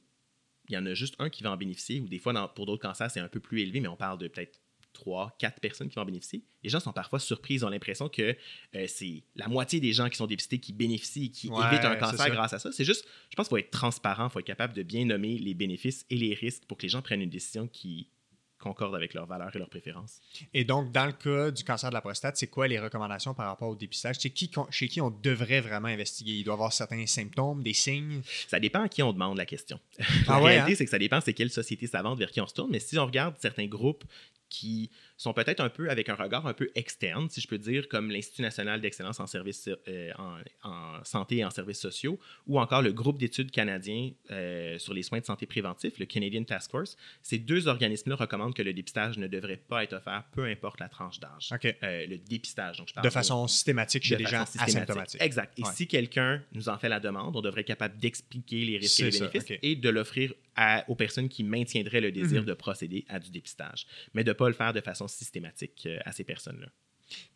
il y en a juste un qui va en bénéficier, ou des fois, dans- pour d'autres cancers, c'est un peu plus élevé, mais on parle de peut-être 3, 4 personnes qui vont en bénéficier. Les gens sont parfois surpris, ils ont l'impression que euh, c'est la moitié des gens qui sont dépistés qui bénéficient et qui Ouais, évitent un cancer grâce à ça. C'est juste, je pense qu'il faut être transparent, il faut être capable de bien nommer les bénéfices et les risques pour que les gens prennent une décision qui concorde avec leurs valeurs et leurs préférences. Et donc, dans le cas du cancer de la prostate, c'est quoi les recommandations par rapport au dépistage? C'est qui, chez qui on devrait vraiment investiguer? Il doit avoir certains symptômes, des signes? Ça dépend à qui on demande la question. Ah la ouais, réalité, hein? c'est que ça dépend c'est quelle société savante vers qui on se tourne. Mais si on regarde certains groupes qui sont peut-être un peu avec un regard un peu externe, si je peux dire, comme l'Institut national d'excellence en services euh, en, en santé et en services sociaux, ou encore le groupe d'études canadien euh, sur les soins de santé préventifs, le Canadian Task Force, ces deux organismes-là recommandent que le dépistage ne devrait pas être offert, peu importe la tranche d'âge. OK. Euh, le dépistage, donc je parle De façon systématique chez de façon gens systématique. asymptomatiques. Exact. Et Ouais. si quelqu'un nous en fait la demande, on devrait être capable d'expliquer les risques et les ça, bénéfices et de l'offrir aux personnes qui maintiendraient le désir Mhm. de procéder à du dépistage, mais de pas le faire de façon systématique euh, à ces personnes-là.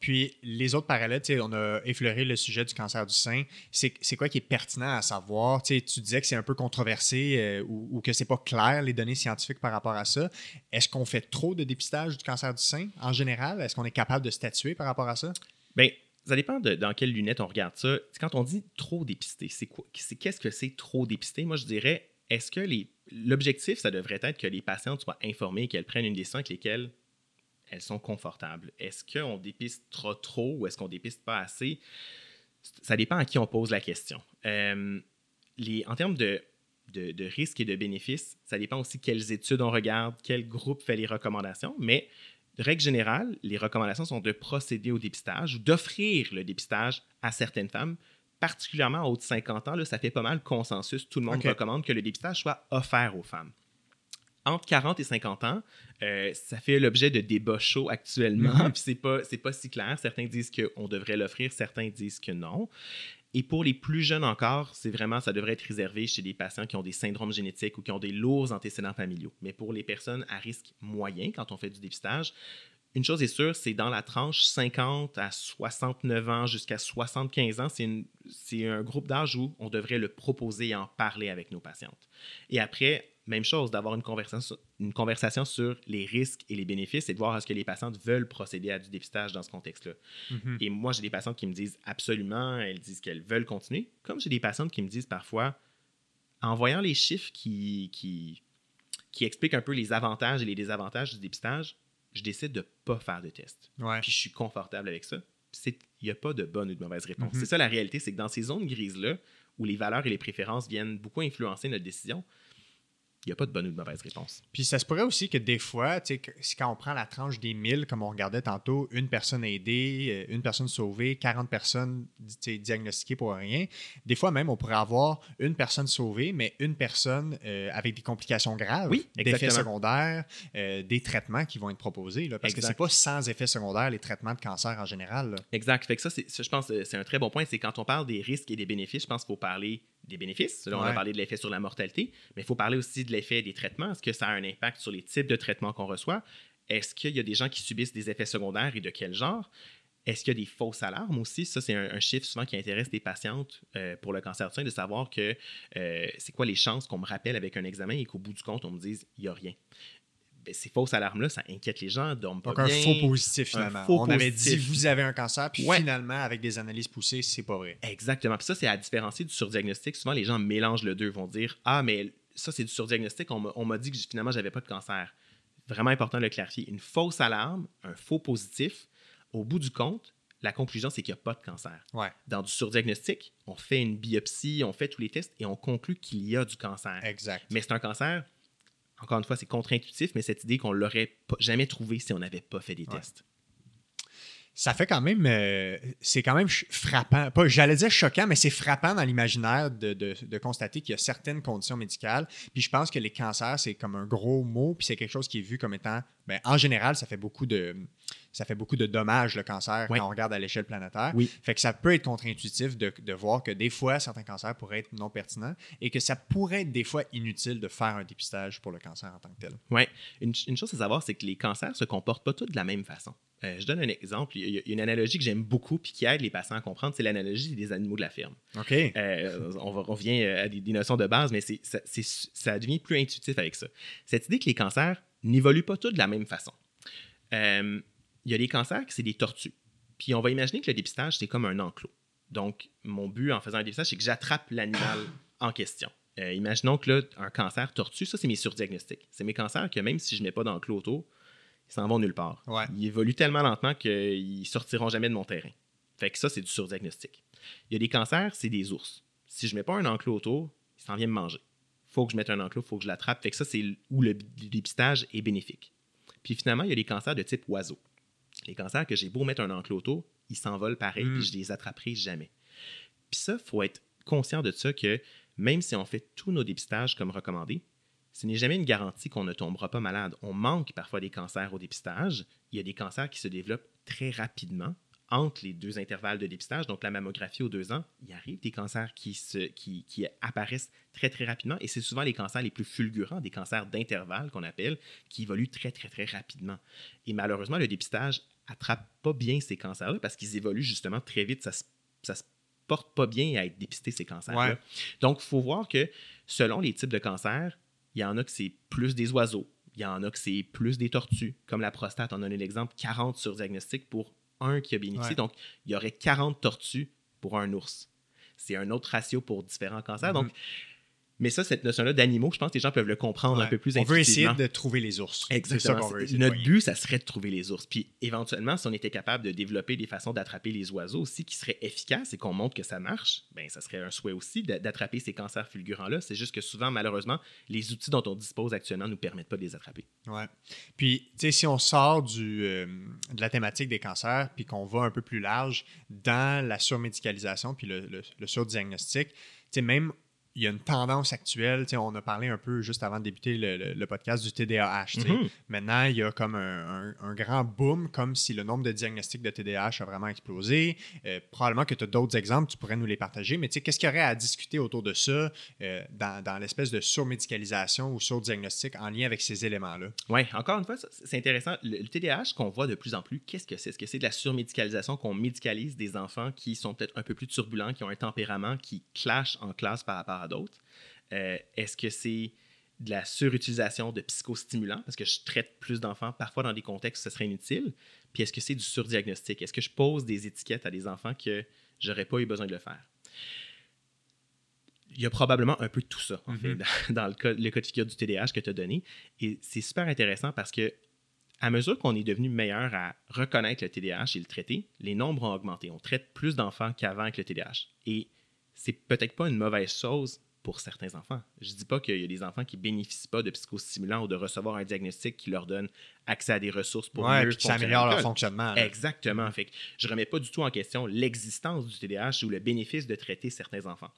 Puis, les autres parallèles, on a effleuré le sujet du cancer du sein. C'est quoi qui est pertinent à savoir? Tu sais, tu disais que c'est un peu controversé euh, ou, ou que c'est pas clair, les données scientifiques par rapport à ça. Est-ce qu'on fait trop de dépistage du cancer du sein en général? Est-ce qu'on est capable de statuer par rapport à ça? Bien, ça dépend de dans quelles lunettes on regarde ça. Quand on dit trop dépisté, c'est quoi? Qu'est-ce que c'est trop dépisté? Moi, je dirais, est-ce que les l'objectif, ça devrait être que les patientes soient informées qu'elles prennent une décision avec lesquelles elles sont confortables. Est-ce qu'on dépiste trop trop ou est-ce qu'on dépiste pas assez? Ça dépend à qui on pose la question. Euh, en termes de, de, de risques et de bénéfices, ça dépend aussi quelles études on regarde, quel groupe fait les recommandations, mais de règle générale, les recommandations sont de procéder au dépistage ou d'offrir le dépistage à certaines femmes, particulièrement en haut de 50 ans. Là, ça fait pas mal consensus. Tout le monde recommande que le dépistage soit offert aux femmes. Entre 40 et 50 ans, euh, ça fait l'objet de débats chauds actuellement, mm-hmm. <laughs> puis c'est pas, pas si clair. Certains disent qu'on devrait l'offrir, certains disent que non. Et pour les plus jeunes encore, c'est vraiment, ça devrait être réservé chez des patients qui ont des syndromes génétiques ou qui ont des lourds antécédents familiaux. Mais pour les personnes à risque moyen, quand on fait du dépistage, une chose est sûre, c'est dans la tranche 50 à 69 ans jusqu'à 75 ans, c'est un groupe d'âge où on devrait le proposer et en parler avec nos patientes. Et après, même chose, d'avoir une conversation, une conversation sur les risques et les bénéfices et de voir est-ce que les patientes veulent procéder à du dépistage dans ce contexte-là. Mm-hmm. Et moi, j'ai des patientes qui me disent absolument, elles disent qu'elles veulent continuer, comme j'ai des patientes qui me disent parfois, en voyant les chiffres qui, qui, qui expliquent un peu les avantages et les désavantages du dépistage, je décide de ne pas faire de test. Puis je suis confortable avec ça. Il n'y a pas de bonne ou de mauvaise réponse. Mm-hmm. C'est ça la réalité, c'est que dans ces zones grises-là, où les valeurs et les préférences viennent beaucoup influencer notre décision, il n'y a pas de bonne ou de mauvaise réponse. Puis ça se pourrait aussi que des fois, quand on prend la tranche des 1000, comme on regardait tantôt, une personne aidée, euh, une personne sauvée, 40 personnes diagnostiquées pour rien, des fois même, on pourrait avoir une personne sauvée, mais une personne euh, avec des complications graves, des effets secondaires, euh, des traitements qui vont être proposés. Là, parce que c'est pas sans effets secondaires les traitements de cancer en général. Exact. Fait que ça, je pense c'est un très bon point. C'est quand on parle des risques et des bénéfices, je pense qu'il faut parler des bénéfices. Là, on a parlé de l'effet sur la mortalité, mais il faut parler aussi de l'effet des traitements. Est-ce que ça a un impact sur les types de traitements qu'on reçoit? Est-ce qu'il y a des gens qui subissent des effets secondaires et de quel genre? Est-ce qu'il y a des fausses alarmes aussi? Ça, c'est un, chiffre souvent qui intéresse des patientes euh, pour le cancer du sein, de savoir que euh, c'est quoi les chances qu'on me rappelle avec un examen et qu'au bout du compte, on me dise il n'y a rien. Ben, ces fausses alarmes-là, ça inquiète les gens, dorment pas Donc, un faux positif, finalement. On avait dit, vous avez un cancer, puis finalement, avec des analyses poussées, c'est pas vrai. Exactement. Puis ça, c'est à différencier du surdiagnostic. Souvent, les gens mélangent le deux, vont dire, ah, mais ça, c'est du surdiagnostic, on m'a dit que finalement, j'avais pas de cancer. Vraiment important de le clarifier. Une fausse alarme, un faux positif, au bout du compte, la conclusion, c'est qu'il n'y a pas de cancer. Dans du surdiagnostic, on fait une biopsie, on fait tous les tests et on conclut qu'il y a du cancer. Exact. Mais c'est un cancer encore une fois, c'est contre-intuitif, mais cette idée qu'on l'aurait jamais trouvé si on n'avait pas fait des tests. Ça fait quand même, euh, c'est quand même frappant, pas, j'allais dire choquant, mais c'est frappant dans l'imaginaire de, de, constater qu'il y a certaines conditions médicales. Puis je pense que les cancers, c'est comme un gros mot, puis c'est quelque chose qui est vu comme étant, ben, en général, ça fait beaucoup de, ça fait beaucoup de dommages, le cancer, quand on regarde à l'échelle planétaire. Oui. Fait que ça peut être contre-intuitif de, de, voir que des fois, certains cancers pourraient être non pertinents et que ça pourrait être des fois inutile de faire un dépistage pour le cancer en tant que tel. Oui. Une, une, chose à savoir, c'est que les cancers se comportent pas tous de la même façon. Euh, je donne un exemple. Il y a une analogie que j'aime beaucoup et qui aide les patients à comprendre, c'est l'analogie des animaux de la ferme. OK. Euh, on, revient à des, des, notions de base, mais ça, ça devient plus intuitif avec ça. Cette idée que les cancers n'évoluent pas tous de la même façon. Euh, il y a des cancers qui c'est des tortues. Puis on va imaginer que le dépistage, c'est comme un enclos. Donc, mon but en faisant un dépistage, c'est que j'attrape l'animal en question. Euh, imaginons que là, un cancer tortue, ça, c'est mes surdiagnostics. C'est mes cancers que même si je ne mets pas d'enclos autour, ils s'en vont nulle part. Ils évoluent tellement lentement qu'ils sortiront jamais de mon terrain. Fait que ça, c'est du surdiagnostic. Il y a des cancers, c'est des ours. Si je ne mets pas un enclos autour, ils s'en viennent me manger. faut que je mette un enclos, il faut que je l'attrape. Fait que ça, c'est où le dépistage est bénéfique. Puis finalement, il y a des cancers de type oiseau. Les cancers que j'ai beau mettre un enclos autour, ils s'envolent pareil, puis hmm. je les attraperai jamais. Puis ça, il faut être conscient de ça que même si on fait tous nos dépistages comme recommandé, ce n'est jamais une garantie qu'on ne tombera pas malade. On manque parfois des cancers au dépistage. Il y a des cancers qui se développent très rapidement entre les deux intervalles de dépistage, donc la mammographie aux deux ans, il arrive des cancers qui, se, qui, qui apparaissent très, très rapidement et c'est souvent les cancers les plus fulgurants, des cancers d'intervalle qu'on appelle, qui évoluent très, très, très rapidement. Et malheureusement, le dépistage attrape pas bien ces cancers-là parce qu'ils évoluent justement très vite. Ça se, ça se porte pas bien à être dépisté, ces cancers-là. Donc, il faut voir que selon les types de cancers, il y en a que c'est plus des oiseaux, il y en a que c'est plus des tortues, comme la prostate. On a un exemple 40 sur diagnostic pour un qui a bénéficié. Donc, il y aurait 40 tortues pour un ours. C'est un autre ratio pour différents cancers. Donc, Mais ça, cette notion-là d'animaux, je pense que les gens peuvent le comprendre un peu plus On veut essayer de trouver les ours. Exactement. Notre but, ça serait de trouver les ours. Puis éventuellement, si on était capable de développer des façons d'attraper les oiseaux aussi qui seraient efficaces et qu'on montre que ça marche, ben ça serait un souhait aussi d'attraper ces cancers fulgurants-là. C'est juste que souvent, malheureusement, les outils dont on dispose actuellement ne nous permettent pas de les attraper. Ouais. Puis, tu sais, si on sort du, euh, de la thématique des cancers, puis qu'on va un peu plus large dans la surmédicalisation, puis le, le, le surdiagnostic, tu sais, même il y a une tendance actuelle. On a parlé un peu juste avant de débuter le, podcast du TDAH. Mm-hmm. Maintenant, il y a comme un, grand boom, comme si le nombre de diagnostics de TDAH a vraiment explosé. Euh, probablement que tu as d'autres exemples, tu pourrais nous les partager. Mais qu'est-ce qu'il y aurait à discuter autour de ça euh, dans, l'espèce de surmédicalisation ou surdiagnostic en lien avec ces éléments-là? Oui, encore une fois, c'est intéressant. Le, TDAH qu'on voit de plus en plus, qu'est-ce que c'est? Est-ce que c'est de la surmédicalisation qu'on médicalise des enfants qui sont peut-être un peu plus turbulents, qui ont un tempérament qui clash en classe par rapport à d'autres? Euh, est-ce que c'est de la surutilisation de psychostimulants, parce que je traite plus d'enfants, parfois dans des contextes où ce serait inutile. Puis est-ce que c'est du surdiagnostic? Est-ce que je pose des étiquettes à des enfants que j'aurais pas eu besoin de le faire? Il y a probablement un peu de tout ça, en fait, mm-hmm. dans, le, cas, le cas de figure du TDAH que tu as donné. Et c'est super intéressant parce que à mesure qu'on est devenu meilleur à reconnaître le TDAH et le traiter, les nombres ont augmenté. On traite plus d'enfants qu'avant avec le TDAH. Et c'est peut-être pas une mauvaise chose pour certains enfants. Je ne dis pas qu'il y a des enfants qui ne bénéficient pas de psychostimulants ou de recevoir un diagnostic qui leur donne accès à des ressources pour ouais, mieux ça améliore leur fonctionnement. Exactement. Fait je ne remets pas du tout en question l'existence du TDAH ou le bénéfice de traiter certains enfants.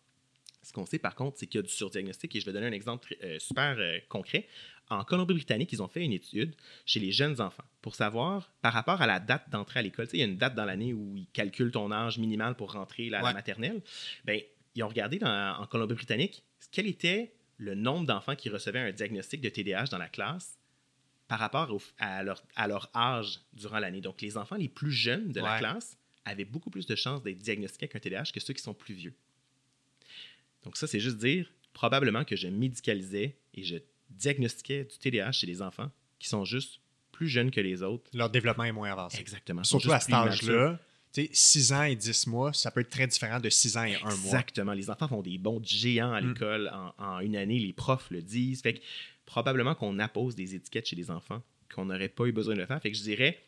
Ce qu'on sait par contre, c'est qu'il y a du surdiagnostic et je vais donner un exemple euh, super euh, concret. En Colombie-Britannique, ils ont fait une étude chez les jeunes enfants pour savoir, par rapport à la date d'entrée à l'école, il y a une date dans l'année où ils calculent ton âge minimal pour rentrer à la maternelle. Ben, ils ont regardé en Colombie-Britannique quel était le nombre d'enfants qui recevaient un diagnostic de TDAH dans la classe par rapport à, leur, à, leur, âge durant l'année. Donc, les enfants les plus jeunes de la classe avaient beaucoup plus de chances d'être diagnostiqués avec un TDAH que ceux qui sont plus vieux. Donc, ça, c'est juste dire probablement que je médicalisais et je diagnostiquais du TDAH chez les enfants qui sont juste plus jeunes que les autres. Leur développement est moins avancé. Exactement. Surtout à cet âge-là 6 ans et 10 mois, ça peut être très différent de 6 ans et 1 mois. Exactement. Les enfants font des bons géants à mm. l'école en, une année. Les profs le disent. Fait que probablement qu'on appose des étiquettes chez les enfants qu'on n'aurait pas eu besoin de le faire. Fait que je dirais,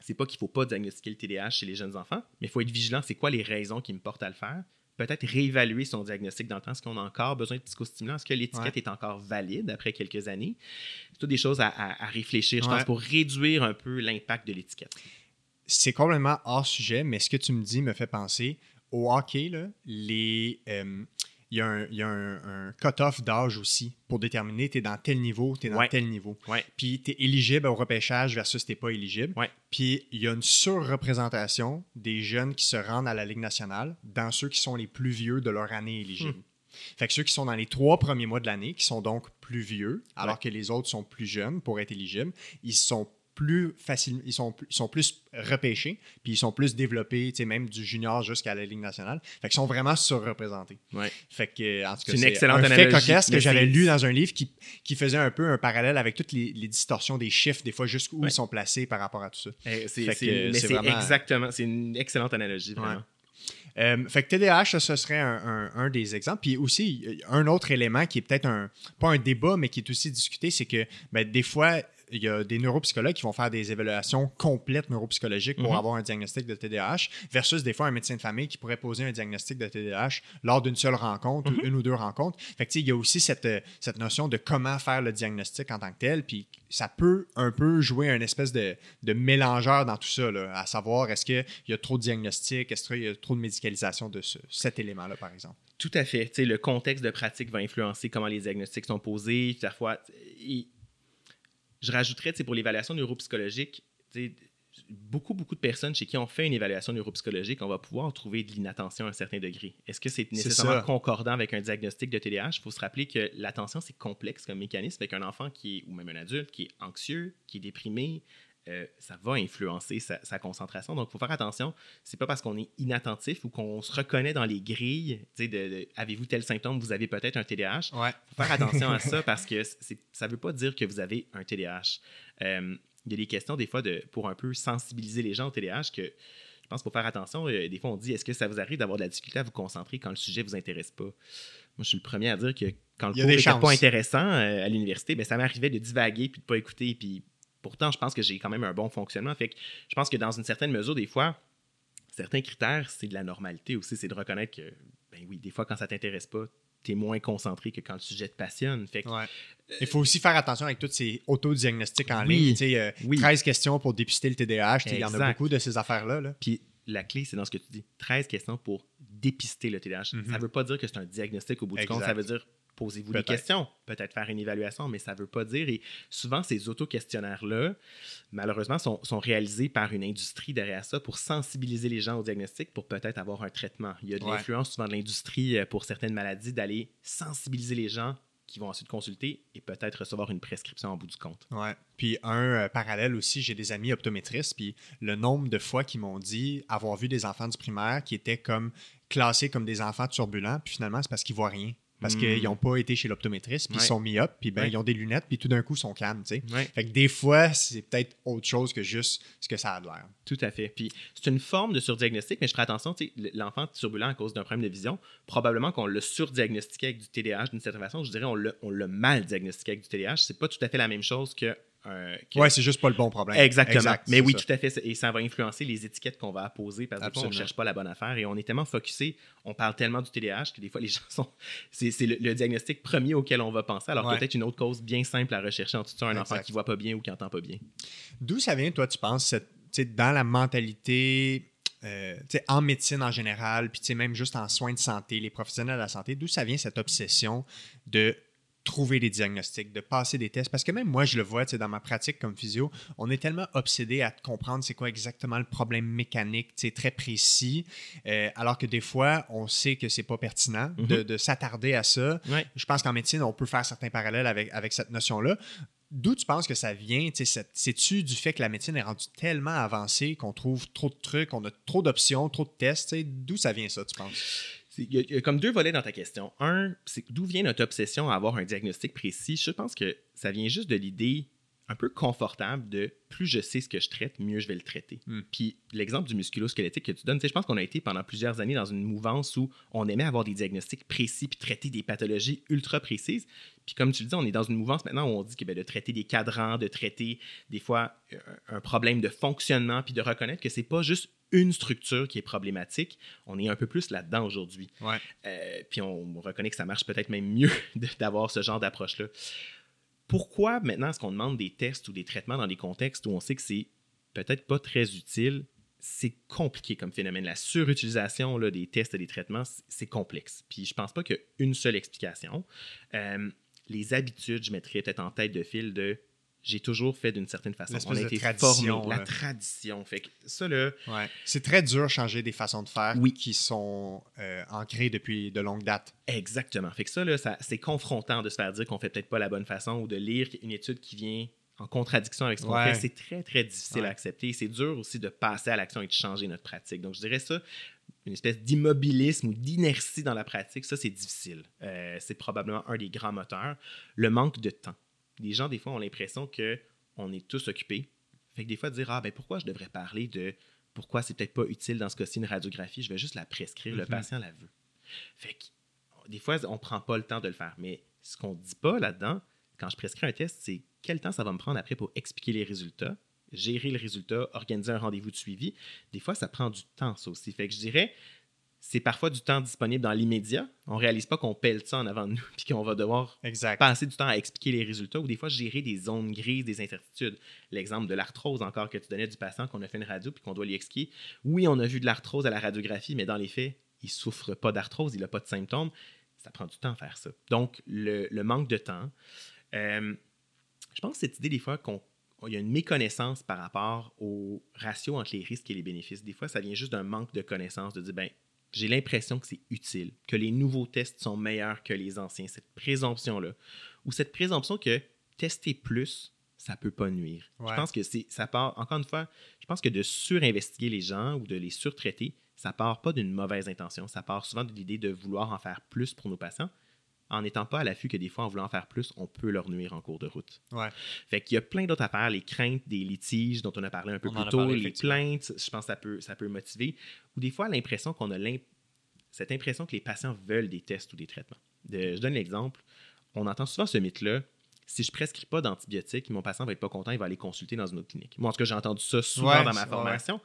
c'est pas qu'il faut pas diagnostiquer le TDAH chez les jeunes enfants, mais il faut être vigilant. C'est quoi les raisons qui me portent à le faire? Peut-être réévaluer son diagnostic dans le temps? Est-ce qu'on a encore besoin de psychostimulants? Est-ce que l'étiquette est encore valide après quelques années? C'est toutes des choses à, réfléchir, je pense, pour réduire un peu l'impact de l'étiquette c'est complètement hors sujet, mais ce que tu me dis me fait penser au hockey, là, les. Euh, il y a un, cut-off d'âge aussi pour déterminer tu es dans tel niveau, tu es dans tel niveau. Puis tu es éligible au repêchage versus tu pas éligible. Puis il y a une surreprésentation des jeunes qui se rendent à la Ligue nationale dans ceux qui sont les plus vieux de leur année éligible. Hmm. Fait que ceux qui sont dans les trois premiers mois de l'année, qui sont donc plus vieux, alors que les autres sont plus jeunes pour être éligibles, ils sont plus facilement, ils sont, ils sont plus repêchés, puis ils sont plus développés, même du junior jusqu'à la Ligue nationale. Fait qu'ils sont vraiment surreprésentés. Ouais. Fait que, en tout cas, c'est une excellente un fait cocasse que j'avais lu dans un livre qui, qui, faisait un peu un parallèle avec toutes les, distorsions des chiffres, des fois jusqu'où ils sont placés par rapport à tout ça. Eh, c'est exactement, c'est une excellente analogie, vraiment. Euh, fait que TDAH, ce serait un, un, des exemples. Puis aussi, un autre élément qui est peut-être un, pas un débat, mais qui est aussi discuté, c'est que ben, des fois, il y a des neuropsychologues qui vont faire des évaluations complètes neuropsychologiques pour mhm. avoir un diagnostic de TDAH, versus des fois un médecin de famille qui pourrait poser un diagnostic de TDAH lors d'une seule rencontre ou mhm. une ou deux rencontres. Fait que, il y a aussi cette, cette notion de comment faire le diagnostic en tant que tel, puis ça peut un peu jouer un espèce de, de mélangeur dans tout ça, là, à savoir est-ce qu'il y a trop de diagnostics, est-ce qu'il y a trop de médicalisation de ce, cet élément-là, par exemple? Tout à fait. le contexte de pratique va influencer comment les diagnostics sont posés. Parfois, je rajouterais, pour l'évaluation neuropsychologique, beaucoup, beaucoup de personnes chez qui on fait une évaluation neuropsychologique, on va pouvoir trouver de l'inattention à un certain degré. Est-ce que c'est nécessairement concordant avec un diagnostic de TDAH? Il faut se rappeler que l'attention, c'est complexe comme mécanisme, avec un enfant qui est, ou même un adulte, qui est anxieux, qui est déprimé, euh, ça va influencer sa, concentration. Donc, il faut faire attention. C'est pas parce qu'on est inattentif ou qu'on se reconnaît dans les grilles, de, avez-vous tel symptôme, vous avez peut-être un TDAH. Il faut faire attention à <laughs> ça parce que ça ne veut pas dire que vous avez un TDAH. Euh, il y a des questions des fois de, pour un peu sensibiliser les gens au TDAH que pense qu'il faut faire attention. Euh, des fois, on dit est-ce que ça vous arrive d'avoir de la difficulté à vous concentrer quand le sujet ne vous intéresse pas? Moi, je suis le premier à dire que quand le cours n'était pas intéressant à l'université, ben, ça m'arrivait de divaguer puis de ne pas écouter. Puis pourtant, je pense que j'ai quand même un bon fonctionnement. Fait que je pense que dans une certaine mesure, des fois, certains critères, c'est de la normalité aussi. C'est de reconnaître que, ben oui, des fois, quand ça t'intéresse pas, tu es moins concentré que quand le sujet te passionne. Fait Il faut aussi faire attention avec tous ces autodiagnostics en ligne. Euh, 13 questions pour dépister le TDAH. Il y en a beaucoup de ces affaires-là. Là. Puis la clé, c'est dans ce que tu dis 13 questions pour dépister le TDAH. Ça ne veut pas dire que c'est un diagnostic au bout du compte. Ça veut dire posez-vous des questions, peut-être faire une évaluation, mais ça ne veut pas dire. Et souvent, ces auto-questionnaires-là, malheureusement, sont, réalisés par une industrie derrière ça pour sensibiliser les gens au diagnostic, pour peut-être avoir un traitement. Il y a de l'influence souvent de l'industrie euh, pour certaines maladies d'aller sensibiliser les gens qui vont ensuite consulter et peut-être recevoir une prescription en bout du compte. Ouais. Puis un euh, parallèle aussi, j'ai des amis optométristes, puis le nombre de fois qu'ils m'ont dit avoir vu des enfants du primaire qui étaient comme classés comme des enfants turbulents, puis finalement, c'est parce qu'ils voient rien parce qu'ils n'ont hmm. pas été chez l'optométriste, puis ils sont mis up, puis ben, ils ont des lunettes, puis tout d'un coup, ils sont calmes. Fait que des fois, c'est peut-être autre chose que juste ce que ça a l'air. Tout à fait. Puis c'est une forme de surdiagnostic, mais je ferai attention, l'enfant turbulent à cause d'un problème de vision, probablement qu'on l'a surdiagnostiqué avec du TDAH d'une certaine façon. Je dirais on l'a mal diagnostiqué avec du TDAH. C'est pas tout à fait la même chose que Ouais, c'est juste pas le bon problème. Exactement. Mais oui, tout à fait. Et ça va influencer les étiquettes qu'on va apposer parce qu'on ne cherche pas la bonne affaire et on est tellement focusé, on parle tellement du TDAH que des fois les <laughs> gens sont. C'est le, diagnostic premier auquel on va penser, alors peut-être une autre cause bien simple à rechercher en tout cas un enfant qui voit pas bien ou qui entend pas bien. D'où ça vient, toi, tu penses, dans la mentalité. Euh, en médecine en général, puis même juste en soins de santé, les professionnels de la santé, d'où ça vient cette obsession de trouver des diagnostics, de passer des tests. Parce que même moi, je le vois dans ma pratique comme physio, on est tellement obsédé à comprendre c'est quoi exactement le problème mécanique, très précis, euh, alors que des fois, on sait que c'est pas pertinent de, mhm. s'attarder à ça. Je pense qu'en médecine, on peut faire certains parallèles avec, avec cette notion-là. D'où tu penses que ça vient? C'est-tu du fait que la médecine est rendue tellement avancée qu'on trouve trop de trucs, on a trop d'options, trop de tests? D'où ça vient ça, tu penses? Il y, a, comme deux volets dans ta question. Un, c'est d'où vient notre obsession à avoir un diagnostic précis. Je pense que ça vient juste de l'idée un peu confortable de plus je sais ce que je traite, mieux je vais le traiter. Hmm. Puis l'exemple du musculo-squelettique que tu donnes, je pense qu'on a été pendant plusieurs années dans une mouvance où on aimait avoir des diagnostics précis puis traiter des pathologies ultra précises. Puis comme tu le dis, on est dans une mouvance maintenant où on dit que ben, de traiter des cadrans, de traiter des fois un problème de fonctionnement, puis de reconnaître que c'est pas juste une structure qui est problématique. On est un peu plus là-dedans aujourd'hui. Euh, puis on reconnaît que ça marche peut-être même mieux <laughs> d'avoir ce genre d'approche-là. Pourquoi maintenant est-ce qu'on demande des tests ou des traitements dans des contextes où on sait que c'est peut-être pas très utile? C'est compliqué comme phénomène. La surutilisation là, des tests et des traitements, c'est complexe. Puis je pense pas qu'il y a une seule explication. Euh, les habitudes, je mettrais peut-être en tête de fil de j'ai toujours fait d'une certaine façon. On a été tradition, la tradition. Fait que ça, là... C'est très dur de changer des façons de faire qui sont euh, ancrées depuis de longues dates. Exactement. Fait que ça, là, c'est confrontant de se faire dire qu'on fait peut-être pas la bonne façon ou de lire une étude qui vient en contradiction avec ce qu'on fait. C'est très, très difficile à accepter. C'est dur aussi de passer à l'action et de changer notre pratique. Donc, je dirais ça, une espèce d'immobilisme ou d'inertie dans la pratique, ça, c'est difficile. Euh, c'est probablement un des grands moteurs. Le manque de temps les gens, des fois, ont l'impression qu'on est tous occupés. Fait que des fois, dire Ah, ben pourquoi je devrais parler de pourquoi c'est peut-être pas utile dans ce cas-ci une radiographie, je vais juste la prescrire, le mhm. patient la veut. Fait que des fois, on prend pas le temps de le faire. Mais ce qu'on dit pas là-dedans, quand je prescris un test, c'est quel temps ça va me prendre après pour expliquer les résultats, gérer le résultat, organiser un rendez-vous de suivi. Des fois, ça prend du temps, ça aussi. Fait que je dirais, c'est parfois du temps disponible dans l'immédiat. On ne réalise pas qu'on pèle ça en avant de nous <laughs> puis qu'on va devoir passer du temps à expliquer les résultats ou des fois gérer des zones grises, des incertitudes. L'exemple de l'arthrose encore que tu donnais du patient qu'on a fait une radio puis qu'on doit lui expliquer. Oui, on a vu de l'arthrose à la radiographie, mais dans les faits, il ne souffre pas d'arthrose, il n'a pas de symptômes. Ça prend du temps à faire ça. Donc, le, manque de temps. Euh, je pense que cette idée des fois qu'on il y a une méconnaissance par rapport au ratio entre les risques et les bénéfices. Des fois, ça vient juste d'un manque de connaissance, de dire, ben, j'ai l'impression que c'est utile, que les nouveaux tests sont meilleurs que les anciens, cette présomption-là, ou cette présomption que tester plus, ça peut pas nuire. Je pense que c'est ça part, encore une fois, je pense que de surinvestiguer les gens ou de les surtraiter, ça part pas d'une mauvaise intention, ça part souvent de l'idée de vouloir en faire plus pour nos patients, en n'étant pas à l'affût que des fois, en voulant faire plus, on peut leur nuire en cours de route. Ouais. Fait qu'il y a plein d'autres affaires, les craintes des litiges dont on a parlé un peu On plus tôt, parlé, les plaintes, je pense que ça peut, ça peut motiver. Ou des fois, l'impression qu'on a cette impression que les patients veulent des tests ou des traitements. De- je donne l'exemple. On entend souvent ce mythe-là. Si je prescris pas d'antibiotiques, mon patient va être pas content, il va aller consulter dans une autre clinique. Moi, en tout cas, j'ai entendu ça souvent Ouais, dans ma c'est- ouais, formation.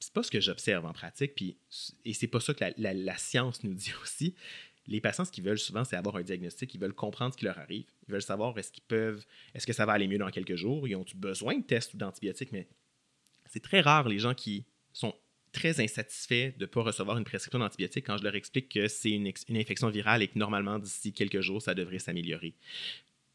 C'est pas ce que j'observe en pratique, puis, et c'est pas ça que la, la- la science nous dit <laughs> aussi. Les patients, ce qu'ils veulent souvent, c'est avoir un diagnostic. Ils veulent comprendre ce qui leur arrive. Ils veulent savoir est-ce qu'ils peuvent, est-ce que ça va aller mieux dans quelques jours. Ils ont-ils besoin de tests ou d'antibiotiques, mais c'est très rare les gens qui sont très insatisfaits de ne pas recevoir une prescription d'antibiotiques quand je leur explique que c'est une, une infection virale et que normalement, d'ici quelques jours, ça devrait s'améliorer.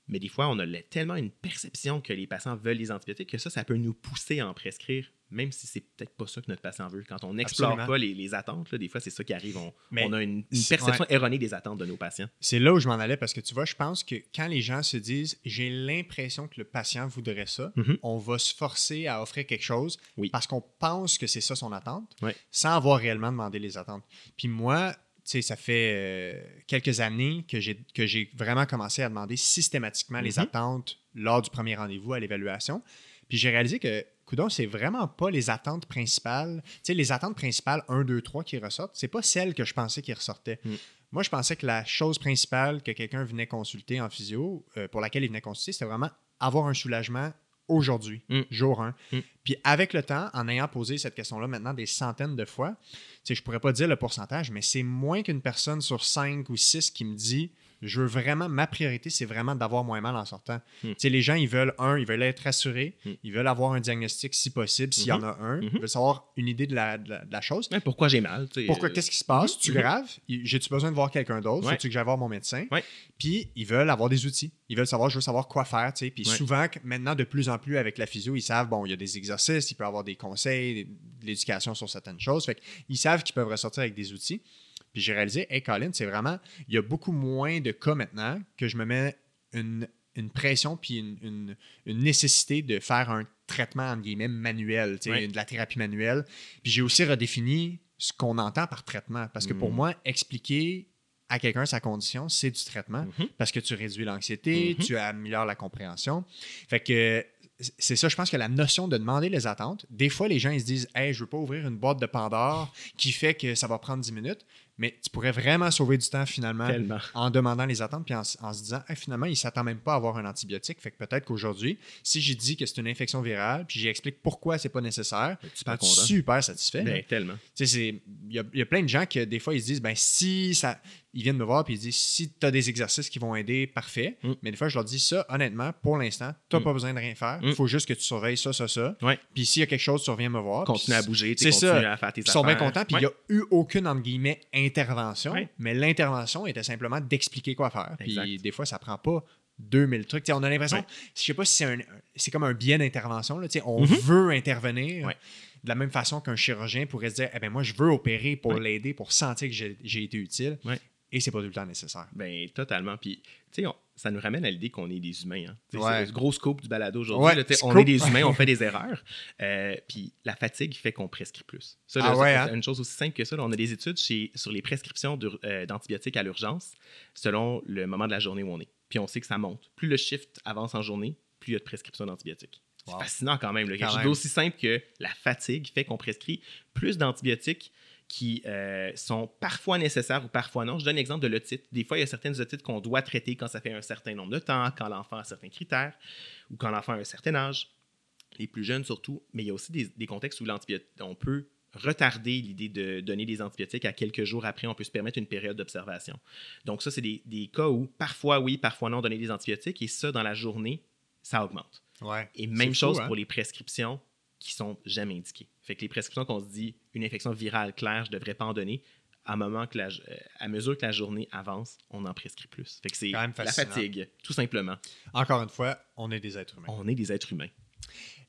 Mais des fois, on a le- tellement une perception que les patients veulent les antibiotiques que ça, ça peut nous pousser à en prescrire, même si c'est peut-être pas ça que notre patient veut. Quand on n'explore pas les, les attentes, là, des fois, c'est ça qui arrive. On, Mais on a une, perception erronée des attentes de nos patients. C'est là où je m'en allais parce que tu vois, je pense que quand les gens se disent j'ai l'impression que le patient voudrait ça, Mhm. on va se forcer à offrir quelque chose Oui. parce qu'on pense que c'est ça son attente, Ouais. sans avoir réellement demandé les attentes. Puis moi, tu sais, ça fait euh, quelques années que j'ai que j'ai vraiment commencé à demander systématiquement les Mhm. attentes lors du premier rendez-vous à l'évaluation. Puis j'ai réalisé que, coudon, c'est vraiment pas les attentes principales. Tu sais, les attentes principales 1, 2, 3 qui ressortent, c'est pas celles que je pensais qui ressortaient. Mm. Moi, je pensais que la chose principale que quelqu'un venait consulter en physio, euh, pour laquelle il venait consulter, c'était vraiment avoir un soulagement aujourd'hui, Mm. jour 1. Mm. Puis avec le temps, en ayant posé cette question-là maintenant des centaines de fois, tu sais, je pourrais pas dire le pourcentage, mais c'est moins qu'une personne sur 5 ou 6 qui me dit je veux vraiment, ma priorité, c'est vraiment d'avoir moins mal en sortant. Mm. Tu sais, les gens, ils veulent, un, ils veulent être rassurés, Mm. ils veulent avoir un diagnostic si possible, s'il y en a un, Mhm. ils veulent savoir une idée de la, de la- de la chose. Ouais, pourquoi j'ai mal? tu Pourquoi, euh, qu'est-ce qui se passe? Tu grave? J'ai-tu besoin de voir quelqu'un d'autre? Ouais. Faut-tu que j'aille voir mon médecin? Ouais. Puis, ils veulent avoir des outils. Ils veulent savoir, je veux savoir quoi faire, tu. Puis Ouais. souvent, maintenant, de plus en plus, avec la physio, ils savent, bon, il y a des exercices, il peut y avoir des conseils, de l'éducation sur certaines choses. Fait qu'ils savent qu'ils peuvent ressortir avec des outils. Puis j'ai réalisé, hey, Colin, c'est vraiment, il y a beaucoup moins de cas maintenant que je me mets une, une pression puis une, une- une nécessité de faire un traitement, entre guillemets, manuel, de la thérapie manuelle. Puis j'ai aussi redéfini ce qu'on entend par traitement. Parce que pour Mm. moi, expliquer à quelqu'un sa condition, c'est du traitement. Mhm. Parce que tu réduis l'anxiété, Mhm. tu améliores la compréhension. Fait que c'est ça, je pense que la notion de demander les attentes, des fois, les gens, ils se disent Hey, je veux pas ouvrir une boîte de Pandore qui fait que ça va prendre 10 minutes. Mais tu pourrais vraiment sauver du temps finalement Tellement. en demandant les attentes puis en, se disant Hey, finalement, il ne s'attend même pas à avoir un antibiotique. Fait que peut-être qu'aujourd'hui, si j'ai dit que c'est une infection virale puis j'explique pourquoi c'est pas nécessaire, Tu tu content. super satisfait. Ben, tellement. Il y a, y a plein de gens qui, des fois, ils se disent, ben si ça. Ils viennent me voir puis ils disent, si tu as des exercices qui vont aider, parfait. Mm. Mais des fois, je leur dis ça, honnêtement, pour l'instant, tu n'as Mm. pas besoin de rien faire. Il Mm. faut juste que tu surveilles ça, ça, ça. Ouais. Puis s'il y a quelque chose, tu reviens me voir. Continue à bouger, tu c'est sais, ça. à faire tes Ils sont bien contents, puis il Ouais. n'y a eu aucune, entre guillemets, intervention. Ouais. Mais l'intervention était simplement d'expliquer quoi faire. Puis des fois, ça prend pas 2000 trucs. On a l'impression, je sais pas si c'est un, c'est comme un biais d'intervention. là. On Mhm. veut intervenir de la même façon qu'un chirurgien pourrait se dire eh ben moi, je veux opérer pour l'aider, pour sentir que j'ai été utile. Et c'est pas tout le temps nécessaire. Ben, totalement. Puis, tu sais, ça nous ramène à l'idée qu'on est des humains. Hein. Ouais. C'est le gros scope du balado aujourd'hui. Ouais, on est des humains, on fait des <laughs> erreurs. Euh, puis, la fatigue fait qu'on prescrit plus. Ça, Ah ouais, hein? une chose aussi simple que ça. là, on a des études chez- sur les prescriptions euh, d'antibiotiques à l'urgence selon le moment de la journée où on est. Puis, on sait que ça monte. Plus le shift avance en journée, plus il y a de prescriptions d'antibiotiques. Wow. C'est fascinant quand même. là. Quelque chose d'aussi simple que la fatigue fait qu'on prescrit plus d'antibiotiques qui euh, sont parfois nécessaires ou parfois non. Je donne l'exemple de l'otite. Des fois, il y a certaines otites qu'on doit traiter quand ça fait un certain nombre de temps, quand l'enfant a certains critères ou quand l'enfant a un certain âge. Les plus jeunes surtout. Mais il y a aussi des, des contextes où l'antibiotique, on peut retarder l'idée de donner des antibiotiques à quelques jours après. On peut se permettre une période d'observation. Donc ça, c'est des, des cas où parfois oui, parfois non, donner des antibiotiques. Et ça, dans la journée, ça augmente. Ouais. Et même fou, chose hein? pour les prescriptions qui sont jamais indiquées. Fait que les prescriptions qu'on se dit une infection virale claire, je devrais pas en donner. À, moment que la, euh, à mesure que la journée avance, on en prescrit plus. Fait que c'est la fatigue, tout simplement. Encore une fois, on est des êtres humains. On est des êtres humains.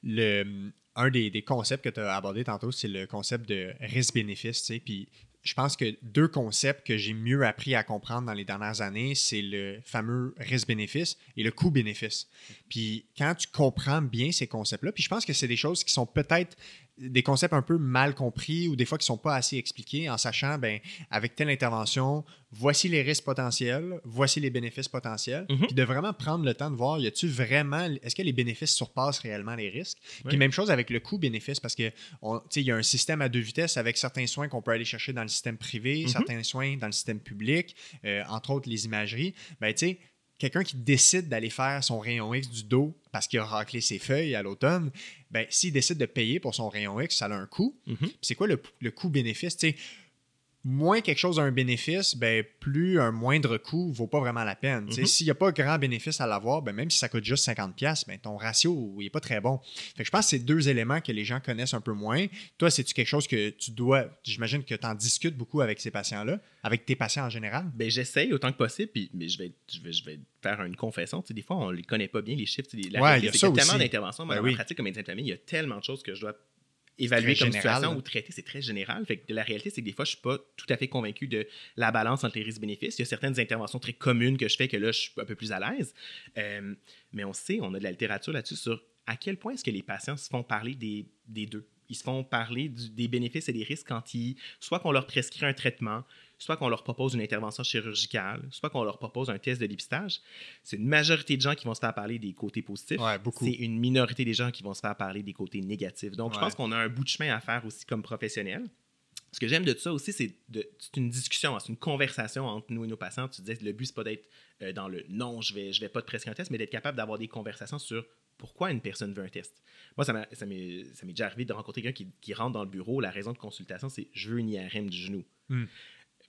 le, un des, des concepts que tu as abordé tantôt, c'est le concept de risque-bénéfice. Puis je pense que deux concepts que j'ai mieux appris à comprendre dans les dernières années, c'est le fameux risque-bénéfice et le coût-bénéfice. Puis quand tu comprends bien ces concepts-là, puis je pense que c'est des choses qui sont peut-être des concepts un peu mal compris ou des fois qui sont pas assez expliqués en sachant, ben, avec telle intervention, voici les risques potentiels, voici les bénéfices potentiels, Mhm. puis de vraiment prendre le temps de voir, y a-tu vraiment, est-ce que les bénéfices surpassent réellement les risques? Puis même chose avec le coût-bénéfice, parce que il y a un système à deux vitesses avec certains soins qu'on peut aller chercher dans le système privé, Mhm. certains soins dans le système public, euh, entre autres les imageries. Ben, tu sais, quelqu'un qui décide d'aller faire son rayon X du dos parce qu'il a raclé ses feuilles à l'automne, ben, s'il décide de payer pour son rayon X, ça a un coût. Mhm. C'est quoi le, le coût-bénéfice? Moins quelque chose a un bénéfice, ben, plus un moindre coût vaut pas vraiment la peine. Mhm. S'il n'y a pas grand bénéfice à l'avoir, ben, même si ça coûte juste 50$, ben, ton ratio n'est pas très bon. Fait que je pense que c'est deux éléments que les gens connaissent un peu moins. Toi, c'est-tu quelque chose que tu dois, j'imagine que tu en discutes beaucoup avec ces patients-là, avec tes patients en général? Ben, j'essaye autant que possible, puis, mais je vais, je, vais, je vais faire une confession. Des fois, on ne les connaît pas bien, les chiffres. La Ouais, il y a ça tellement d'interventions. Ben dans ma oui. pratique comme médecin de famille, il y a tellement de choses que je dois évaluer comme général, situation ou traiter. C'est très général. Fait que la réalité, c'est que des fois, je ne suis pas tout à fait convaincu de la balance entre les risques-bénéfices. Il y a certaines interventions très communes que je fais que là, je suis un peu plus à l'aise. Euh, mais on sait, on a de la littérature là-dessus sur à quel point est-ce que les patients se font parler des, des deux. Ils se font parler du- des bénéfices et des risques quand ils, soit qu'on leur prescrit un traitement, soit qu'on leur propose une intervention chirurgicale, soit qu'on leur propose un test de dépistage. C'est une majorité de gens qui vont se faire parler des côtés positifs. Ouais. C'est une minorité des gens qui vont se faire parler des côtés négatifs. Donc, je pense qu'on a un bout de chemin à faire aussi comme professionnel. Ce que j'aime de ça aussi, c'est une discussion, hein, c'est une conversation entre nous et nos patients. Tu disais, le but, c'est pas d'être euh, dans le non, je vais, je vais pas te prescrire un test, mais d'être capable d'avoir des conversations sur pourquoi une personne veut un test. Moi, ça m'est déjà arrivé de rencontrer quelqu'un qui, qui rentre dans le bureau. La raison de consultation, c'est je veux une IRM du genou. Hmm.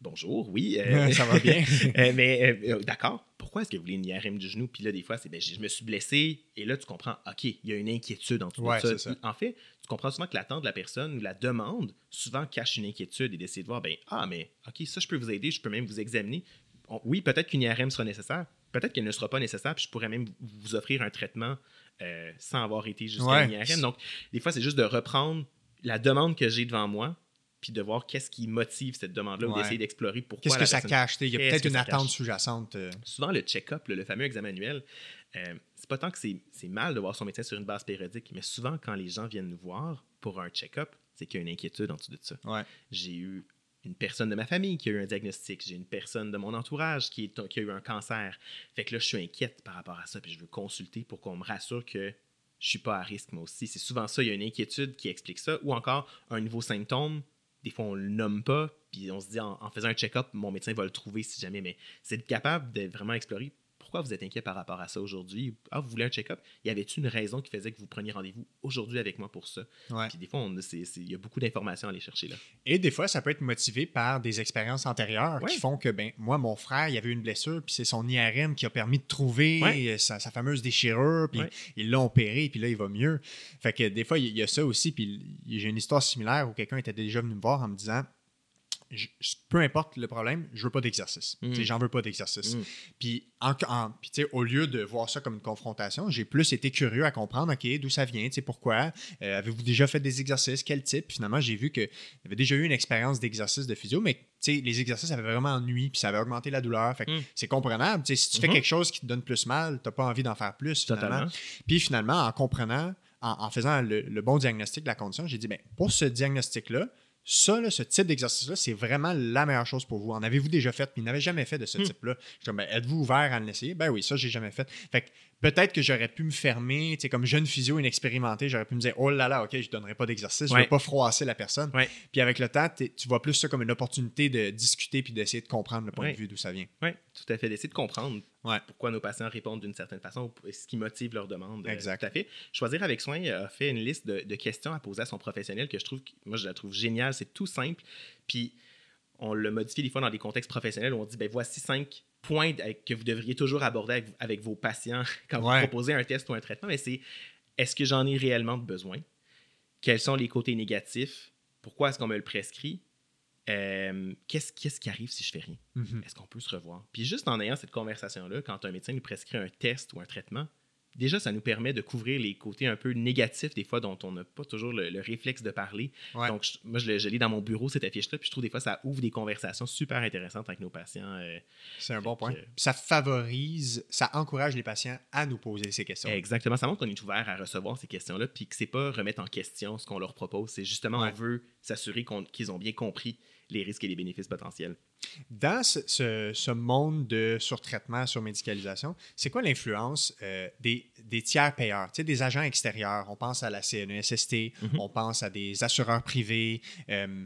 Bonjour, oui. euh, <laughs> ça va bien. <laughs> euh, mais euh, d'accord, pourquoi est-ce que vous voulez une IRM du genou? Puis là, des fois, c'est ben, je me suis blessé et là, tu comprends, OK, il y a une inquiétude en dessous Ouais, ça. En fait, tu comprends souvent que l'attente de la personne ou la demande souvent cache une inquiétude et d'essayer de voir, ben, ah, mais OK, ça, je peux vous aider, je peux même vous examiner. On- oui, peut-être qu'une IRM sera nécessaire, peut-être qu'elle ne sera pas nécessaire, puis je pourrais même vous- offrir un traitement sans avoir été jusqu'à Ouais. une IRM. Donc, des fois, c'est juste de reprendre la demande que j'ai devant moi, puis de voir qu'est-ce qui motive cette demande-là ou d'essayer d'explorer pourquoi Qu'est-ce que ça cache? Il y a peut-être une attente sous-jacente. euh. souvent le check-up, le, le fameux examen annuel, euh, c'est pas tant que c'est c'est mal de voir son médecin sur une base périodique, mais souvent quand les gens viennent nous voir pour un check-up, c'est qu'il y a une inquiétude en dessous de ça. Ouais. J'ai eu une personne de ma famille qui a eu un diagnostic, j'ai une personne de mon entourage qui, est, qui a eu un cancer. Fait que là, je suis inquiète par rapport à ça, puis je veux consulter pour qu'on me rassure que je suis pas à risque moi aussi. C'est souvent ça, il y a une inquiétude qui explique ça, ou encore un nouveau symptôme. Des fois, on le nomme pas, puis on se dit en, faisant un check-up, mon médecin va le trouver si jamais. Mais c'est capable de vraiment explorer pourquoi vous êtes inquiet par rapport à ça aujourd'hui? Ah, vous voulez un check-up? Y avait-il une raison qui faisait que vous preniez rendez-vous aujourd'hui avec moi pour ça? Ouais. Puis des fois, il y a beaucoup d'informations à aller chercher là. Et des fois, ça peut être motivé par des expériences antérieures Ouais. qui font que, ben, moi, mon frère, il avait eu une blessure, puis c'est son IRM qui a permis de trouver Ouais. sa, sa fameuse déchirure, puis ils l'ont opéré, puis là, il va mieux. Fait que des fois, il y a ça aussi, puis j'ai une histoire similaire où quelqu'un était déjà venu me voir en me disant je- peu importe le problème, je veux pas d'exercice. Mm. J'en veux pas d'exercice. Mm. Puis, en, en- puis, tu sais, au lieu de voir ça comme une confrontation, j'ai plus été curieux à comprendre, OK, d'où ça vient, pourquoi, Euh, avez-vous déjà fait des exercices, quel type? Finalement, j'ai vu qu'il avait déjà eu une expérience d'exercice de physio, mais les exercices avaient vraiment ennuyé, puis ça avait augmenté la douleur. Fait que Mm. c'est comprenable. Si tu fais Mhm. quelque chose qui te donne plus mal, tu n'as pas envie d'en faire plus, finalement. Totalement. Puis finalement, en comprenant, en, en faisant le, le bon diagnostic de la condition, j'ai dit, ben, pour ce diagnostic-là, ça, là, ce type d'exercice-là, c'est vraiment la meilleure chose pour vous. En avez-vous déjà fait? Puis n'avait jamais fait de ce Hmm. type-là? Je dis, ben, êtes-vous ouvert à l'essayer? Ben oui, ça, j'ai jamais fait. Fait que peut-être que j'aurais pu me fermer, tu sais, comme jeune physio inexpérimenté, j'aurais pu me dire, oh là là, OK, je ne donnerai pas d'exercice, je ne veux pas froisser la personne. Ouais. Puis avec le temps, tu vois plus ça comme une opportunité de discuter puis d'essayer de comprendre le point Ouais. de vue d'où ça vient. Oui, tout à fait. D'essayer de comprendre pourquoi nos patients répondent d'une certaine façon, ce qui motive leur demande. euh, Exact. Tout à fait. Choisir avec soin a fait une liste de, de questions à poser à son professionnel que je trouve, moi, je la trouve géniale. C'est tout simple. Puis, on le modifie des fois dans des contextes professionnels où on dit, ben voici cinq points avec- que vous devriez toujours aborder avec, avec vos patients <laughs> quand Ouais. vous proposez un test ou un traitement. Mais c'est, est-ce que j'en ai réellement besoin? Quels sont les côtés négatifs? Pourquoi est-ce qu'on me le prescrit? Euh, qu'est-ce, qu'est-ce qui arrive si je fais rien? Mhm. Est-ce qu'on peut se revoir? Puis juste en ayant cette conversation-là, quand un médecin nous prescrit un test ou un traitement, déjà, ça nous permet de couvrir les côtés un peu négatifs, des fois, dont on n'a pas toujours le, réflexe de parler. Donc, moi, je, je, lis dans mon bureau cette affiche-là, puis je trouve des fois, ça ouvre des conversations super intéressantes avec nos patients. Euh, c'est un bon point. Ça favorise, ça encourage les patients à nous poser ces questions. Exactement. Ça montre qu'on est ouvert à recevoir ces questions-là, puis que c'est pas remettre en question ce qu'on leur propose. C'est justement, on veut s'assurer qu'ils ont bien compris les risques et les bénéfices potentiels. Dans ce, monde de surtraitement, surmédicalisation, c'est quoi l'influence euh, des, tiers payeurs, des agents extérieurs? On pense à la CNESST, mhm. on pense à des assureurs privés, euh,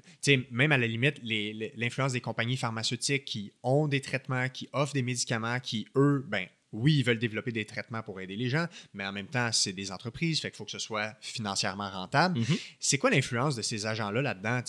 même à la limite, l'influence des compagnies pharmaceutiques qui ont des traitements, qui offrent des médicaments, qui, eux, ben, oui, ils veulent développer des traitements pour aider les gens, mais en même temps, c'est des entreprises, fait qu'il faut que ce soit financièrement rentable. Mhm. C'est quoi l'influence de ces agents-là là-dedans?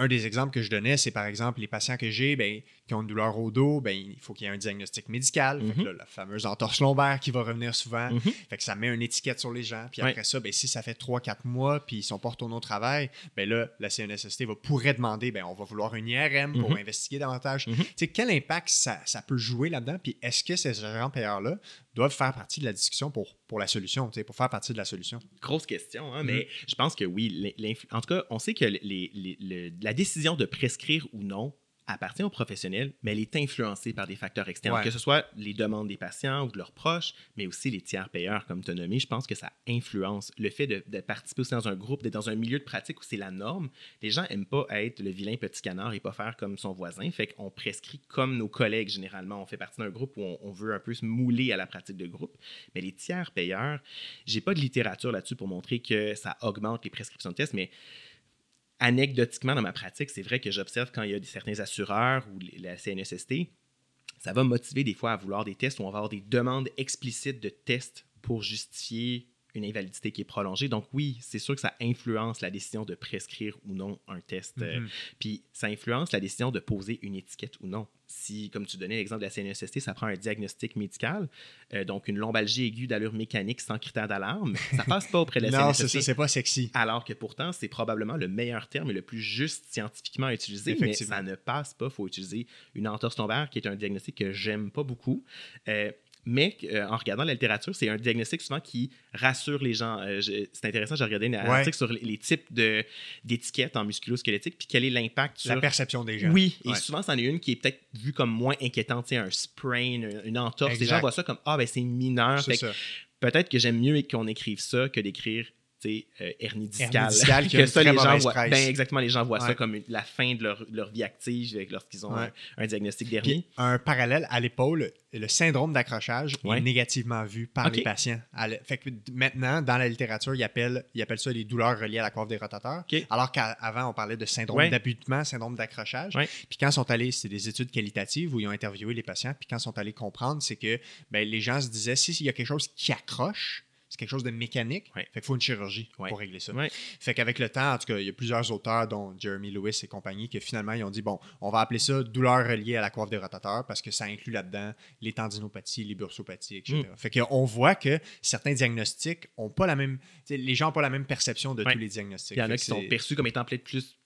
Un des exemples que je donnais, c'est par exemple les patients que j'ai ben, qui ont une douleur au dos, ben, il faut qu'il y ait un diagnostic médical. Mhm. la fameuse entorse lombaire qui va revenir souvent. Mhm. Fait que ça met une étiquette sur les gens. Puis après ça, ben, si ça fait 3-4 mois puis ils sont pas retournés au travail, ben là, la CNSST va, pourrait demander ben, on va vouloir une IRM pour mhm. investiguer davantage. Quel impact ça, ça peut jouer là-dedans? Puis est-ce que ces agents payeurs-là doivent faire partie de la discussion pour, pour la solution, pour faire partie de la solution? Grosse question, hein, mais je pense que oui. En tout cas, on sait que les, la décision de prescrire ou non appartient aux professionnels, mais elle est influencée par des facteurs externes, que ce soit les demandes des patients ou de leurs proches, mais aussi les tiers payeurs, comme tu as nommé. Je pense que ça influence le fait de, participer aussi dans un groupe, d'être dans un milieu de pratique où c'est la norme. Les gens n'aiment pas être le vilain petit canard et pas faire comme son voisin. Fait qu'on prescrit comme nos collègues généralement. On fait partie d'un groupe où on, veut un peu se mouler à la pratique de groupe. Mais les tiers payeurs, j'ai pas de littérature là-dessus pour montrer que ça augmente les prescriptions de tests, mais anecdotiquement, dans ma pratique, c'est vrai que j'observe quand il y a certains assureurs ou la CNSST, ça va motiver des fois à vouloir des tests où on va avoir des demandes explicites de tests pour justifier une invalidité qui est prolongée. Donc oui, c'est sûr que ça influence la décision de prescrire ou non un test. Euh, mm-hmm. puis ça influence la décision de poser une étiquette ou non. Si, comme tu donnais l'exemple de la CNSST, ça prend un diagnostic médical, euh, donc une lombalgie aiguë d'allure mécanique sans critère d'alarme, ça passe pas auprès de la <laughs> non, CNSST. Non, c'est pas sexy. Alors que pourtant, c'est probablement le meilleur terme et le plus juste scientifiquement à utiliser, mais ça ne passe pas. Il faut utiliser une entorse lombaire qui est un diagnostic que j'aime pas beaucoup. Euh, mais euh, en regardant la littérature, c'est un diagnostic souvent qui rassure les gens. Euh, c'est intéressant, j'ai regardé un article sur les, types d'étiquettes en musculo-squelettique, puis quel est l'impact sur... La perception des gens. Oui, et souvent, c'en est une qui est peut-être vue comme moins inquiétante, un sprain, une entorse. Les gens voient ça comme « Ah, ben c'est mineur. » Peut-être que j'aime mieux qu'on écrive ça que d'écrire euh, hernie discale. <laughs> que ça, les gens voient, ben, exactement, les gens voient ça comme la fin de leur, leur vie active lorsqu'ils ont un, diagnostic d'hernie. Un parallèle à l'épaule, le syndrome d'accrochage est négativement vu par les patients. Fait que maintenant, dans la littérature, ils appellent, ils appellent ça les douleurs reliées à la coiffe des rotateurs. Alors qu'avant, on parlait de syndrome d'abutement, syndrome d'accrochage. Puis quand ils sont allés, c'est des études qualitatives où ils ont interviewé les patients. Puis quand ils sont allés comprendre, c'est que ben, les gens se disaient s'il y a quelque chose qui accroche, c'est quelque chose de mécanique. Fait qu'il faut une chirurgie pour régler ça. Fait qu'avec le temps, en tout cas, il y a plusieurs auteurs, dont Jeremy Lewis et compagnie, qui finalement, ils ont dit bon, on va appeler ça douleur reliée à la coiffe des rotateurs parce que ça inclut là-dedans les tendinopathies, les bursopathies, etc. Mm. Fait qu'on voit que certains diagnostics ont pas la même. Les gens n'ont pas la même perception de tous les diagnostics. Il y en a qui sont perçus comme étant peut-être plus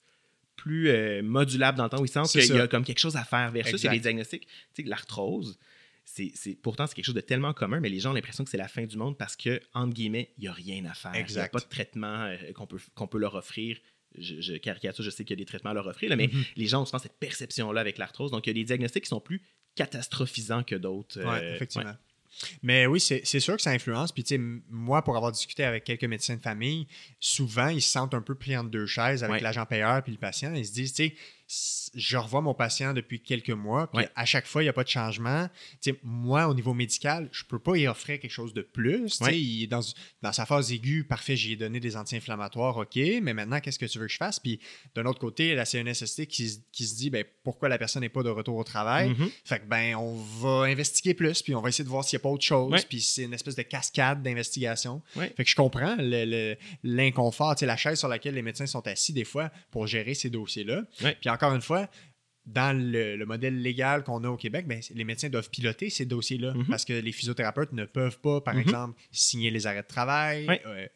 plus euh, modulables dans le temps où ils sentent qu'il y a comme quelque chose à faire versus les diagnostics. Tu sais, l'arthrose, c'est, pourtant, c'est quelque chose de tellement commun, mais les gens ont l'impression que c'est la fin du monde parce que, entre guillemets, il n'y a rien à faire. Il n'y a pas de traitement euh, qu'on, peut, qu'on peut leur offrir. Je, caricature, je sais qu'il y a des traitements à leur offrir, mais mm-hmm. les gens ont souvent cette perception-là avec l'arthrose. Donc, il y a des diagnostics qui sont plus catastrophisants que d'autres. Oui, euh, effectivement. Mais oui, c'est sûr que ça influence. Puis, tu sais, moi, pour avoir discuté avec quelques médecins de famille, souvent, ils se sentent un peu pris entre deux chaises avec l'agent payeur puis le patient. Ils se disent, tu sais, je revois mon patient depuis quelques mois, puis à chaque fois, il n'y a pas de changement. moi, au niveau médical, je ne peux pas y offrir quelque chose de plus. Il est dans, dans, sa phase aiguë, parfait, j'ai donné des anti-inflammatoires, OK, mais maintenant, qu'est-ce que tu veux que je fasse? Puis d'un autre côté, la CNSST qui, qui se dit ben, pourquoi la personne n'est pas de retour au travail? Mm-hmm. Fait que ben, on va investiguer plus, puis on va essayer de voir s'il n'y a pas autre chose. Puis c'est une espèce de cascade d'investigation. Fait que je comprends l'inconfort, la chaise sur laquelle les médecins sont assis des fois pour gérer ces dossiers-là. Puis encore une fois, dans le, modèle légal qu'on a au Québec, ben, les médecins doivent piloter ces dossiers-là mhm. parce que les physiothérapeutes ne peuvent pas, par mhm. exemple, signer les arrêts de travail, euh,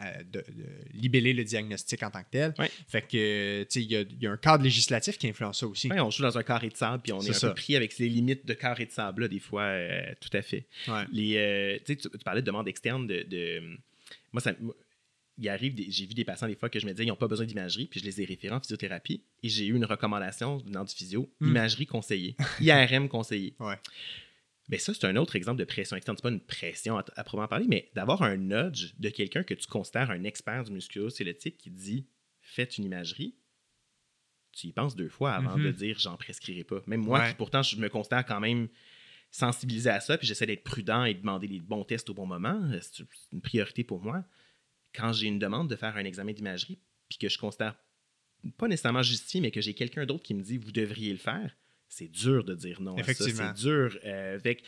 euh, de, libeller le diagnostic en tant que tel. Fait que, tu sais, il y, a un cadre législatif qui influence ça aussi. on joue dans un carré de sable, puis on est, un peu pris avec les limites de carré de sable, là, des fois, tout à fait. Les, tu, tu, parlais de demande externe de, de moi, ça, il arrive, j'ai vu des patients des fois que je me disais, ils n'ont pas besoin d'imagerie, puis je les ai référés en physiothérapie, et j'ai eu une recommandation venant du physio, hmm. imagerie conseillée, IRM conseillée. <laughs> Ouais. Mais ça, c'est un autre exemple de pression externe. C'est pas une pression à, proprement parler, mais d'avoir un nudge de quelqu'un que tu considères un expert du musculo-squelettique qui dit Faites une imagerie. Tu y penses deux fois avant de mhm. dire J'en prescrirai pas. Même moi, qui pourtant, je me considère quand même sensibilisé à ça, puis j'essaie d'être prudent et de demander les bons tests au bon moment. C'est une priorité pour moi quand j'ai une demande de faire un examen d'imagerie, puis que je constate pas nécessairement justifié, mais que j'ai quelqu'un d'autre qui me dit vous devriez le faire, c'est dur de dire non. Effectivement. C'est dur. Euh, avec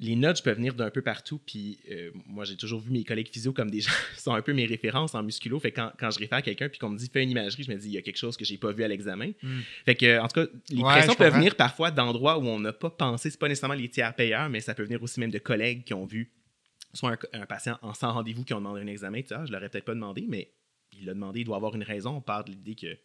les notes peuvent venir d'un peu partout. Puis euh, moi, j'ai toujours vu mes collègues physio comme des <laughs> gens sont un peu mes références en musculo. Fait quand, quand je réfère à quelqu'un puis qu'on me dit fais une imagerie, je me dis il y a quelque chose que j'ai pas vu à l'examen. Hmm. Fait que, en tout cas, les pressions peuvent venir parfois d'endroits où on n'a pas pensé. C'est pas nécessairement les tiers payeurs, mais ça peut venir aussi même de collègues qui ont vu soit un, patient en sans rendez-vous qui ont demandé un examen, tu ah, je l'aurais peut-être pas demandé, mais il l'a demandé, il doit avoir une raison. On part de l'idée que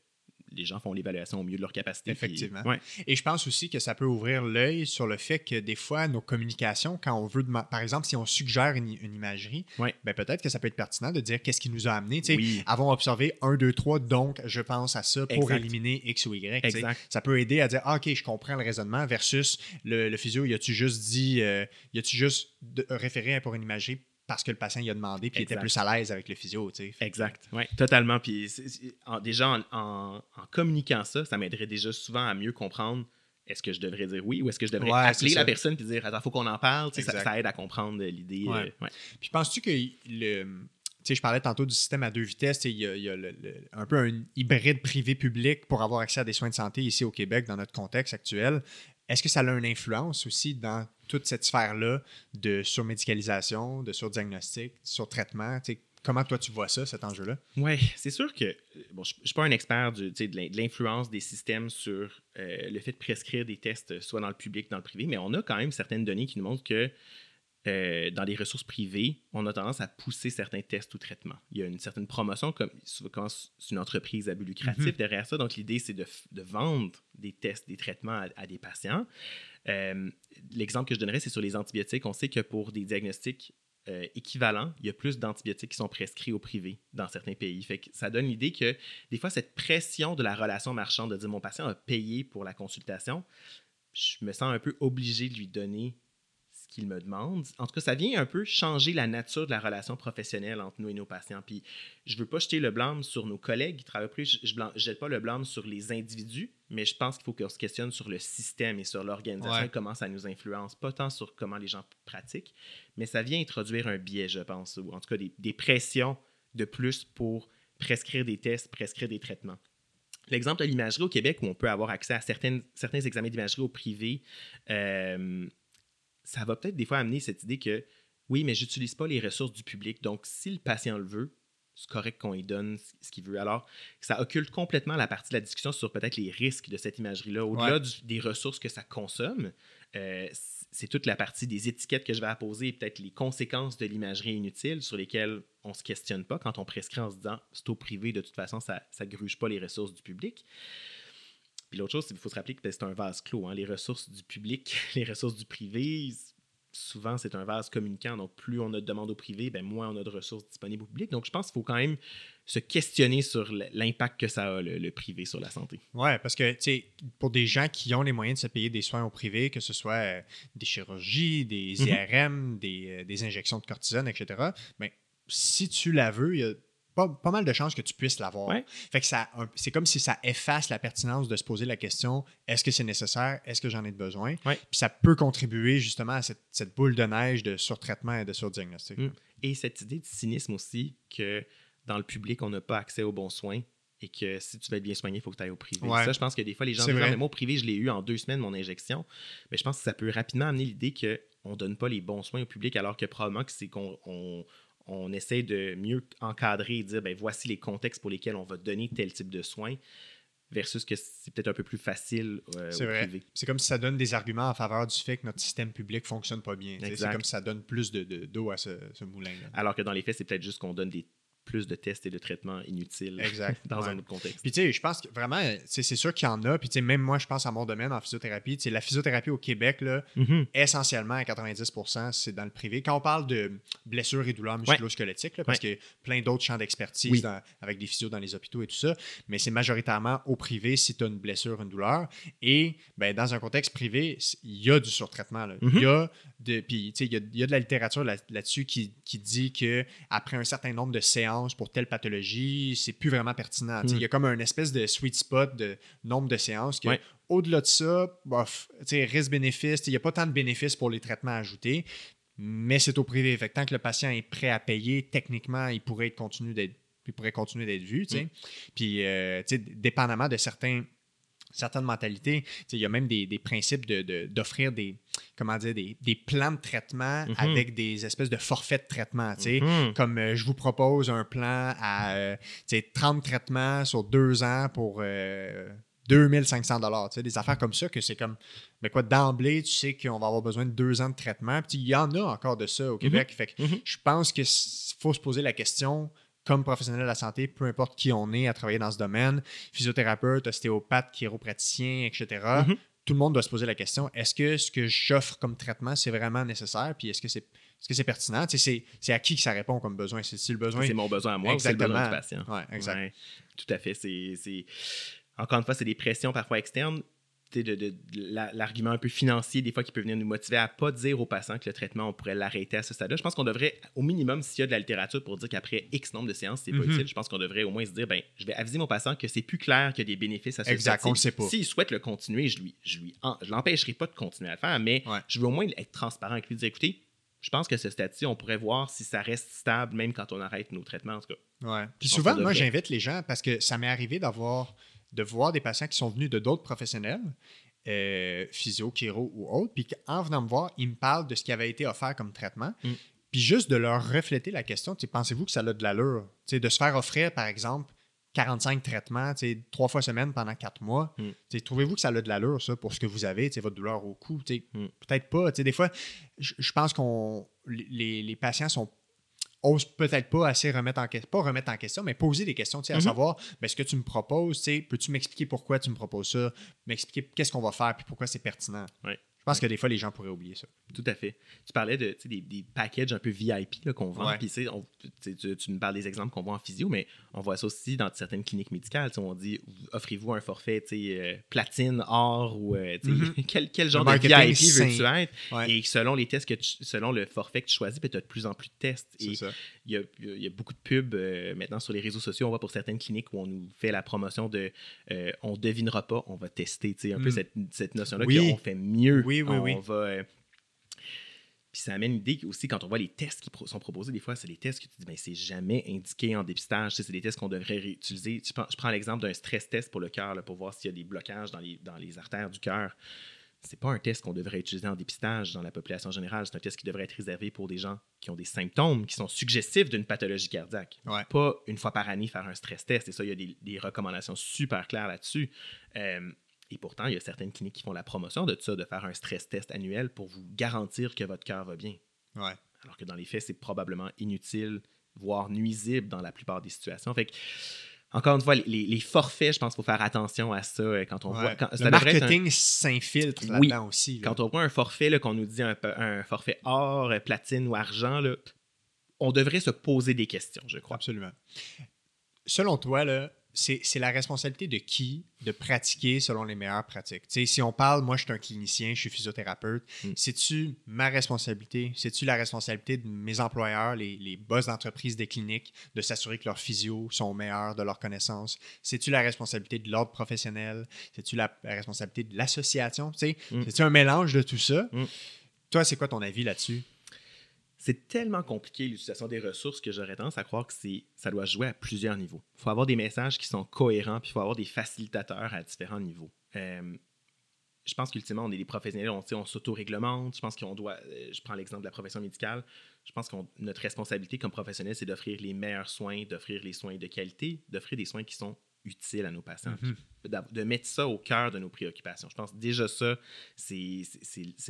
les gens font l'évaluation au mieux de leur capacité. Effectivement. Et je pense aussi que ça peut ouvrir l'œil sur le fait que des fois, nos communications, quand on veut, par exemple, si on suggère une, imagerie, ben peut-être que ça peut être pertinent de dire qu'est-ce qui nous a amené. Oui. Avons observé 1, 2, 3, donc je pense à ça pour éliminer X ou Y. Ça peut aider à dire ah, OK, je comprends le raisonnement versus le, physio, y a-tu juste dit, euh, y a-tu juste référé pour une imagerie parce que le patient y a demandé, puis il était plus à l'aise avec le physio. Tu sais. Exact, oui, totalement. Puis déjà, en, communiquant ça, ça m'aiderait déjà souvent à mieux comprendre est-ce que je devrais dire oui ou est-ce que je devrais appeler la personne et dire attends, il faut qu'on en parle. Ça, aide à comprendre l'idée. Euh, puis penses-tu que le. Tu sais, je parlais tantôt du système à deux vitesses. Il y a, un peu un hybride privé-public pour avoir accès à des soins de santé ici au Québec dans notre contexte actuel. Est-ce que ça a une influence aussi dans toute cette sphère-là de surmédicalisation, de surdiagnostic, surtraitement? Comment toi tu vois ça, cet enjeu-là? Oui, c'est sûr que bon, je ne suis pas un expert de l'influence des systèmes sur euh, le fait de prescrire des tests, soit dans le public, dans le privé, mais on a quand même certaines données qui nous montrent que euh, dans les ressources privées, on a tendance à pousser certains tests ou traitements. Il y a une certaine promotion, comme souvent c'est une entreprise à but lucratif mhm. derrière ça. Donc, l'idée, c'est de, vendre des tests, des traitements à, des patients. Euh, l'exemple que je donnerais, c'est sur les antibiotiques. On sait que pour des diagnostics euh, équivalents, il y a plus d'antibiotiques qui sont prescrits au privé dans certains pays. Fait ça donne l'idée que des fois, cette pression de la relation marchande, de dire mon patient a payé pour la consultation, je me sens un peu obligé de lui donner qu'il me demande. En tout cas, ça vient un peu changer la nature de la relation professionnelle entre nous et nos patients. Puis, je ne veux pas jeter le blâme sur nos collègues qui travaillent plus. Je ne jette pas le blâme sur les individus, mais je pense qu'il faut qu'on se questionne sur le système et sur l'organisation et comment ça nous influence. Pas tant sur comment les gens pratiquent, mais ça vient introduire un biais, je pense, ou en tout cas des, des pressions de plus pour prescrire des tests, prescrire des traitements. L'exemple de l'imagerie au Québec, où on peut avoir accès à certaines, certains examens d'imagerie au privé, euh, ça va peut-être des fois amener cette idée que oui, mais j'utilise pas les ressources du public. Donc, si le patient le veut, c'est correct qu'on lui donne ce qu'il veut. Alors, ça occulte complètement la partie de la discussion sur peut-être les risques de cette imagerie-là. Au-delà des ressources que ça consomme, euh, c'est toute la partie des étiquettes que je vais apposer et peut-être les conséquences de l'imagerie inutile sur lesquelles on ne se questionne pas quand on prescrit en se disant c'est au privé, de toute façon, ça ne gruge pas les ressources du public. Puis l'autre chose, c'est qu'il faut se rappeler que c'est un vase clos. Hein. Les ressources du public, <laughs> les ressources du privé, souvent, c'est un vase communicant. Donc, plus on a de demandes au privé, ben, moins on a de ressources disponibles au public. Donc, je pense qu'il faut quand même se questionner sur l'impact que ça a, le, privé, sur la santé. Oui, parce que, pour des gens qui ont les moyens de se payer des soins au privé, que ce soit euh, des chirurgies, des IRM, des, euh, des, injections de cortisone, etc., ben, si tu la veux, il y a pas, mal de chances que tu puisses l'avoir. Fait que ça, c'est comme si ça efface la pertinence de se poser la question est-ce que c'est nécessaire Est-ce que j'en ai besoin? Puis ça peut contribuer justement à cette, boule de neige de surtraitement et de surdiagnostic. Mm. Et cette idée de cynisme aussi que dans le public, on n'a pas accès aux bons soins et que si tu veux être bien soigné, il faut que tu ailles au privé. Ça, je pense que des fois, les gens disent mais moi, au privé, je l'ai eu en deux semaines, mon injection. Mais je pense que ça peut rapidement amener l'idée qu'on ne donne pas les bons soins au public alors que probablement que c'est qu'on on essaie de mieux encadrer et dire ben, voici les contextes pour lesquels on va donner tel type de soins versus que c'est peut-être un peu plus facile euh, C'est vrai. C'est comme si ça donne des arguments en faveur du fait que notre système public fonctionne pas bien. C'est comme si ça donne plus de, de- d'eau à ce, ce moulin-là. Alors que dans les faits, c'est peut-être juste qu'on donne des, plus de tests et de traitements inutiles Exact. <laughs> dans Ouais. un autre contexte. Puis tu sais, je pense que vraiment, c'est sûr qu'il y en a. Puis tu sais, même moi, je pense à mon domaine en physiothérapie. Tu sais, la physiothérapie au Québec, là, Mhm. essentiellement à 90%, c'est dans le privé. Quand on parle de blessures et douleurs musculo-squelettiques, parce qu'il y a plein d'autres champs d'expertise Oui. avec des physios dans les hôpitaux et tout ça, mais c'est majoritairement au privé si tu as une blessure, une douleur. Et ben, dans un contexte privé, il y a du surtraitement. Mhm. Il y a de, puis, tu sais, il y y a de la littérature là- là-dessus qui, qui dit que après un certain nombre de séances pour telle pathologie, c'est plus vraiment pertinent. Mhm. Il y a comme un espèce de sweet spot de nombre de séances que au-delà de ça, bof, risque-bénéfice, il n'y a pas tant de bénéfices pour les traitements ajoutés, mais c'est au privé. Fait que tant que le patient est prêt à payer, techniquement, il pourrait être continu d'être il pourrait continuer d'être vu. sais. Puis, euh, dépendamment de certains, certaines mentalités, il y a même des, des principes de- de- d'offrir des, comment dire, des, des plans de traitement Mhm. avec des espèces de forfaits de traitement. Mhm. Comme euh, je vous propose un plan à euh, tu sais, 30 traitements sur deux ans pour euh, 2500 dollars. Des affaires comme ça que c'est comme, mais quoi, d'emblée, tu sais qu'on va avoir besoin de deux ans de traitement. Puis il y en a encore de ça au Québec. Fait que Mhm. je pense qu'il faut se poser la question comme professionnel de la santé, peu importe qui on est à travailler dans ce domaine, physiothérapeute, ostéopathe, chiropraticien, etc. Mhm. Tout le monde doit se poser la question est-ce que ce que j'offre comme traitement, c'est vraiment nécessaire Puis est-ce que c'est est-ce que c'est pertinent? C'est c'est à qui que ça répond comme besoin? C'est le besoin? C'est mon besoin à moi ou c'est le besoin du patient? Ouais, exact. Ouais, tout à fait. C'est- Encore une fois, c'est des pressions parfois externes. De, de- de la- l'argument un peu financier, des fois, qui peut venir nous motiver à pas dire au patient que le traitement, on pourrait l'arrêter à ce stade-là. Je pense qu'on devrait, au minimum, s'il y a de la littérature pour dire qu'après X nombre de séances, c'est pas Mhm. utile, je pense qu'on devrait au moins se dire, ben, je vais aviser mon patient que c'est plus clair qu'il y a des bénéfices à ce Exact, on le sait pas. S'il souhaite le continuer, je lui, je lui, en- je l'empêcherai pas de continuer à le faire, mais Ouais. je veux au moins être transparent avec lui, dire, écoutez, je pense que ce stade-ci, on pourrait voir si ça reste stable, même quand on arrête nos traitements, en tout cas. Ouais. Puis souvent, moi, j'invite les gens parce que ça m'est arrivé d'avoir de voir des patients qui sont venus de d'autres professionnels, euh, physio, chiro ou autres, puis qu'en venant me voir, ils me parlent de ce qui avait été offert comme traitement. Mm. Puis juste de leur refléter la question, pensez-vous que ça a de l'allure? De se faire offrir, par exemple, 45 traitements, trois fois semaine pendant quatre mois. Mm. Trouvez-vous que ça a de l'allure, ça, pour ce que vous avez, votre douleur au cou? Mm. Peut-être pas. Des fois, je je pense qu'on les, les patients sont osent peut-être pas assez remettre en question, pas remettre en question, mais poser des questions, tu sais, à Mhm. savoir, ben, ce que tu me proposes, tu sais, peux-tu m'expliquer pourquoi tu me proposes ça, m'expliquer qu'est-ce qu'on va faire, puis pourquoi c'est pertinent? Ouais. Je pense que des fois, les gens pourraient oublier ça. Tout à fait. Tu parlais de, des, des packages un peu VIP qu'on vend. Ouais. On- tu, tu- parles des exemples qu'on voit en physio, mais on voit ça aussi dans certaines cliniques médicales. On dit offrez-vous un forfait euh, platine, or ou euh, Mhm. <laughs> quel, quel genre Le de VIP veux-tu être? Ouais. Et selon les tests que tu- selon le forfait que tu choisis, ben, tu as de plus en plus de tests. Et il y a, il y a beaucoup de pubs euh, maintenant sur les réseaux sociaux. On voit pour certaines cliniques où on nous fait la promotion de euh, on devinera pas, on va tester. Un peu Mm. cette, cette notion-là Oui. qu'on fait mieux. Oui, oui, on oui. va. euh, puis ça amène l'idée aussi, quand on voit les tests qui pro- sont proposés, des fois, c'est des tests que tu dis, ben, c'est jamais indiqué en dépistage. C'est des tests qu'on devrait réutiliser. Tu prends- je prends l'exemple d'un stress test pour le cœur, pour voir s'il y a des blocages dans les, dans les artères du cœur. C'est pas un test qu'on devrait utiliser en dépistage dans la population générale. C'est un test qui devrait être réservé pour des gens qui ont des symptômes qui sont suggestifs d'une pathologie cardiaque. Ouais. Pas une fois par année faire un stress test. Et ça, il y a des, des recommandations super claires là-dessus. Euh, et pourtant, il y a certaines cliniques qui font la promotion de ça, de faire un stress test annuel pour vous garantir que votre cœur va bien. Ouais. Alors que dans les faits, c'est probablement inutile, voire nuisible dans la plupart des situations. Fait que, encore une fois, les, forfaits, je pense qu'il faut faire attention à ça euh, quand on Ouais. voit. Quand, le un- marketing s'infiltre Oui. là-dedans aussi. là. quand on voit un forfait, qu'on nous dit un, un forfait or, euh, platine ou argent, là, on devrait se poser des questions, je crois. Absolument. Selon toi, là, c'est la responsabilité de qui de pratiquer selon les meilleures pratiques? Tu sais, si on parle, moi, je suis un clinicien, je suis physiothérapeute, Mm. c'est-tu ma responsabilité? C'est-tu la responsabilité de mes employeurs, les, les boss d'entreprise des cliniques, de s'assurer que leurs physios sont meilleurs de leurs connaissances? C'est-tu la responsabilité de l'ordre professionnel? C'est-tu la, la responsabilité de l'association? Tu sais, Mm. C'est-tu un mélange de tout ça? Mm. Toi, c'est quoi ton avis là-dessus? C'est tellement compliqué l'utilisation des ressources que j'aurais tendance à croire que ça doit jouer à plusieurs niveaux. Il faut avoir des messages qui sont cohérents, puis il faut avoir des facilitateurs à différents niveaux. Euh, je pense qu'ultimement, on est des professionnels, on, on s'auto-réglemente. Je pense qu'on doit. euh, je prends l'exemple de la profession médicale. Je pense que notre responsabilité comme professionnel, c'est d'offrir les meilleurs soins, d'offrir les soins de qualité, d'offrir des soins qui sont utile à nos patients. Mm-hmm. De mettre ça au cœur de nos préoccupations. Je pense déjà ça, c'est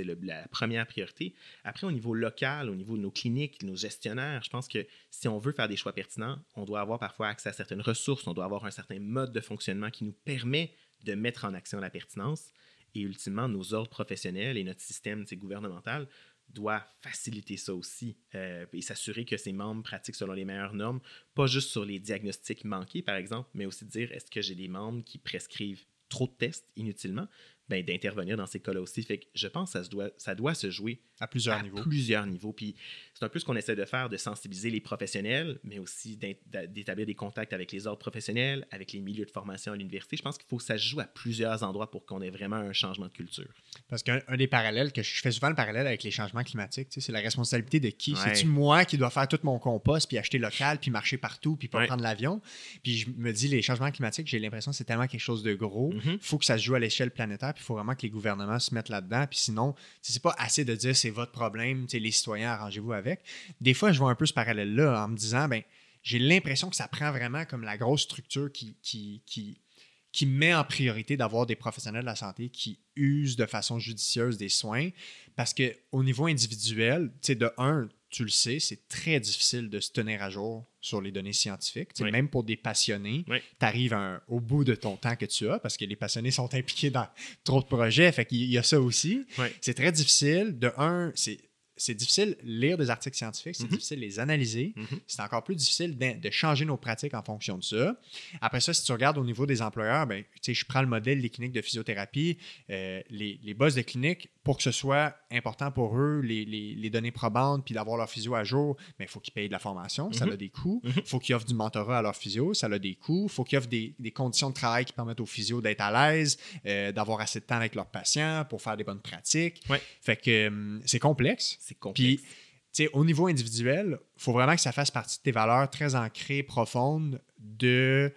la première priorité. Après, au niveau local, au niveau de nos cliniques, nos gestionnaires, je pense que si on veut faire des choix pertinents, on doit avoir parfois accès à certaines ressources, on doit avoir un certain mode de fonctionnement qui nous permet de mettre en action la pertinence. Et ultimement, nos ordres professionnels et notre système gouvernemental doit faciliter ça aussi euh, et s'assurer que ses membres pratiquent selon les meilleures normes, pas juste sur les diagnostics manqués, par exemple, mais aussi dire est-ce que j'ai des membres qui prescrivent trop de tests inutilement? Ben, d'intervenir dans ces cas-là aussi. Fait que je pense que ça, se doit, ça doit se jouer à plusieurs niveaux. plusieurs niveaux. Puis c'est un peu ce qu'on essaie de faire, de sensibiliser les professionnels, mais aussi d'établir des contacts avec les ordres professionnels, avec les milieux de formation à l'université. Je pense qu'il faut que ça se joue à plusieurs endroits pour qu'on ait vraiment un changement de culture. Parce qu'un des parallèles, que je fais souvent le parallèle avec les changements climatiques, c'est la responsabilité de qui? C'est-tu moi qui dois faire tout mon compost, puis acheter local, puis marcher partout, puis pas prendre l'avion? Puis je me dis, les changements climatiques, j'ai l'impression que c'est tellement quelque chose de gros. Il mm-hmm. faut que ça se joue à l'échelle planétaire, puis il faut vraiment que les gouvernements se mettent là-dedans. Puis sinon, c'est pas assez de dire c'est votre problème, les citoyens, arrangez-vous avec. Des fois, je vois un peu ce parallèle-là en me disant, ben, j'ai l'impression que ça prend vraiment comme la grosse structure qui, qui, qui, qui met en priorité d'avoir des professionnels de la santé qui usent de façon judicieuse des soins. Parce qu'au niveau individuel, de un, tu le sais, c'est très difficile de se tenir à jour sur les données scientifiques. Même pour des passionnés, tu arrives au bout de ton temps que tu as parce que les passionnés sont <laughs> impliqués dans trop de projets. Fait qu'il y a ça aussi. C'est très difficile. De un, c'est c'est difficile de lire des articles scientifiques, c'est mhm. difficile de les analyser, mhm. c'est encore plus difficile de, changer nos pratiques en fonction de ça. Après ça, si tu regardes au niveau des employeurs, ben, je prends le modèle des cliniques de physiothérapie, euh, les, les boss de cliniques, pour que ce soit important pour eux, les, les, données probantes, puis d'avoir leur physio à jour, il ben, faut qu'ils payent de la formation, ça mhm. a des coûts. Il faut qu'ils offrent du mentorat à leur physio, ça a des coûts. Il faut qu'ils offrent des, des, conditions de travail qui permettent aux physio d'être à l'aise, euh, d'avoir assez de temps avec leurs patients pour faire des bonnes pratiques. Fait que hum, c'est complexe. C'est complexe. Puis, au niveau individuel, il faut vraiment que ça fasse partie de tes valeurs très ancrées, profondes de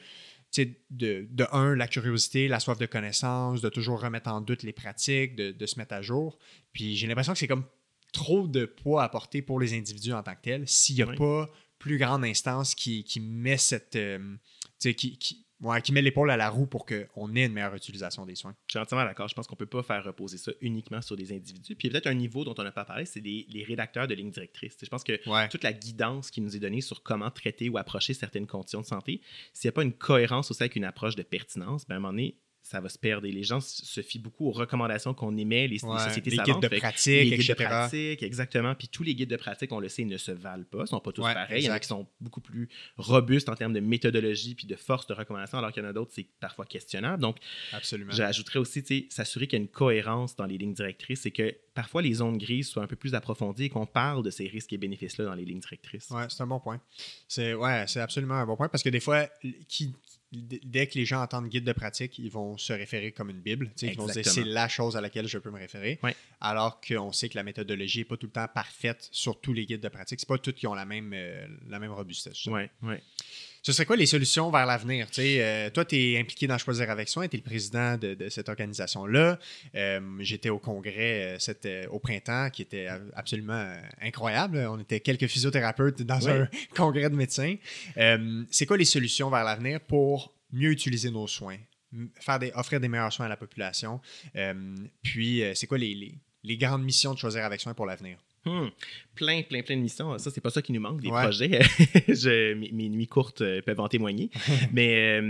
de, de, un, la curiosité, la soif de connaissance, de toujours remettre en doute les pratiques, de, se mettre à jour. Puis j'ai l'impression que c'est comme trop de poids à porter pour les individus en tant que tels s'il n'y a pas plus grande instance qui, qui met cette. Euh, qui, qui, Ouais, qui met l'épaule à la roue pour qu'on ait une meilleure utilisation des soins. Je suis entièrement d'accord. Je pense qu'on ne peut pas faire reposer ça uniquement sur des individus. Puis peut-être un niveau dont on n'a pas parlé, c'est les, rédacteurs de lignes directrices. Je pense que toute la guidance qui nous est donnée sur comment traiter ou approcher certaines conditions de santé, s'il n'y a pas une cohérence aussi avec une approche de pertinence, ben à un moment donné, ça va se perdre. Et les gens se fient beaucoup aux recommandations qu'on émet, les, sociétés les guides de pratique, les guides de pratique, exactement. Puis tous les guides de pratique, on le sait, ne se valent pas, ne sont pas tous pareils. Il y en a qui sont beaucoup plus robustes en termes de méthodologie puis de force de recommandation, alors qu'il y en a d'autres, c'est parfois questionnable. Donc, j'ajouterais aussi, s'assurer qu'il y a une cohérence dans les lignes directrices, c'est que parfois les zones grises soient un peu plus approfondies et qu'on parle de ces risques et bénéfices-là dans les lignes directrices. Oui, c'est un bon point. C'est ouais, absolument un bon point parce que des fois, qui, dès que les gens entendent guide de pratique, ils vont se référer comme une Bible. Ils vont dire c'est la chose à laquelle je peux me référer. Alors qu'on sait que la méthodologie n'est pas tout le temps parfaite sur tous les guides de pratique. Ce pas tous qui ont la même, euh, la même robustesse. Oui, oui. Ce serait quoi les solutions vers l'avenir? Euh, toi, tu es impliqué dans Choisir avec Soin, tu es le président de, cette organisation-là. Euh, j'étais au congrès au printemps qui était absolument incroyable. On était quelques physiothérapeutes dans un <laughs> congrès de médecins. c'est quoi les solutions vers l'avenir pour mieux utiliser nos soins, faire des, offrir des meilleurs soins à la population? Euh, puis, euh, c'est quoi les, les, grandes missions de choisir avec soin pour l'avenir? Hmm. Plein, plein, plein de missions. Ça, c'est pas ça qui nous manque, des projets. <laughs> mes, nuits courtes euh, peuvent en témoigner. <laughs> Mais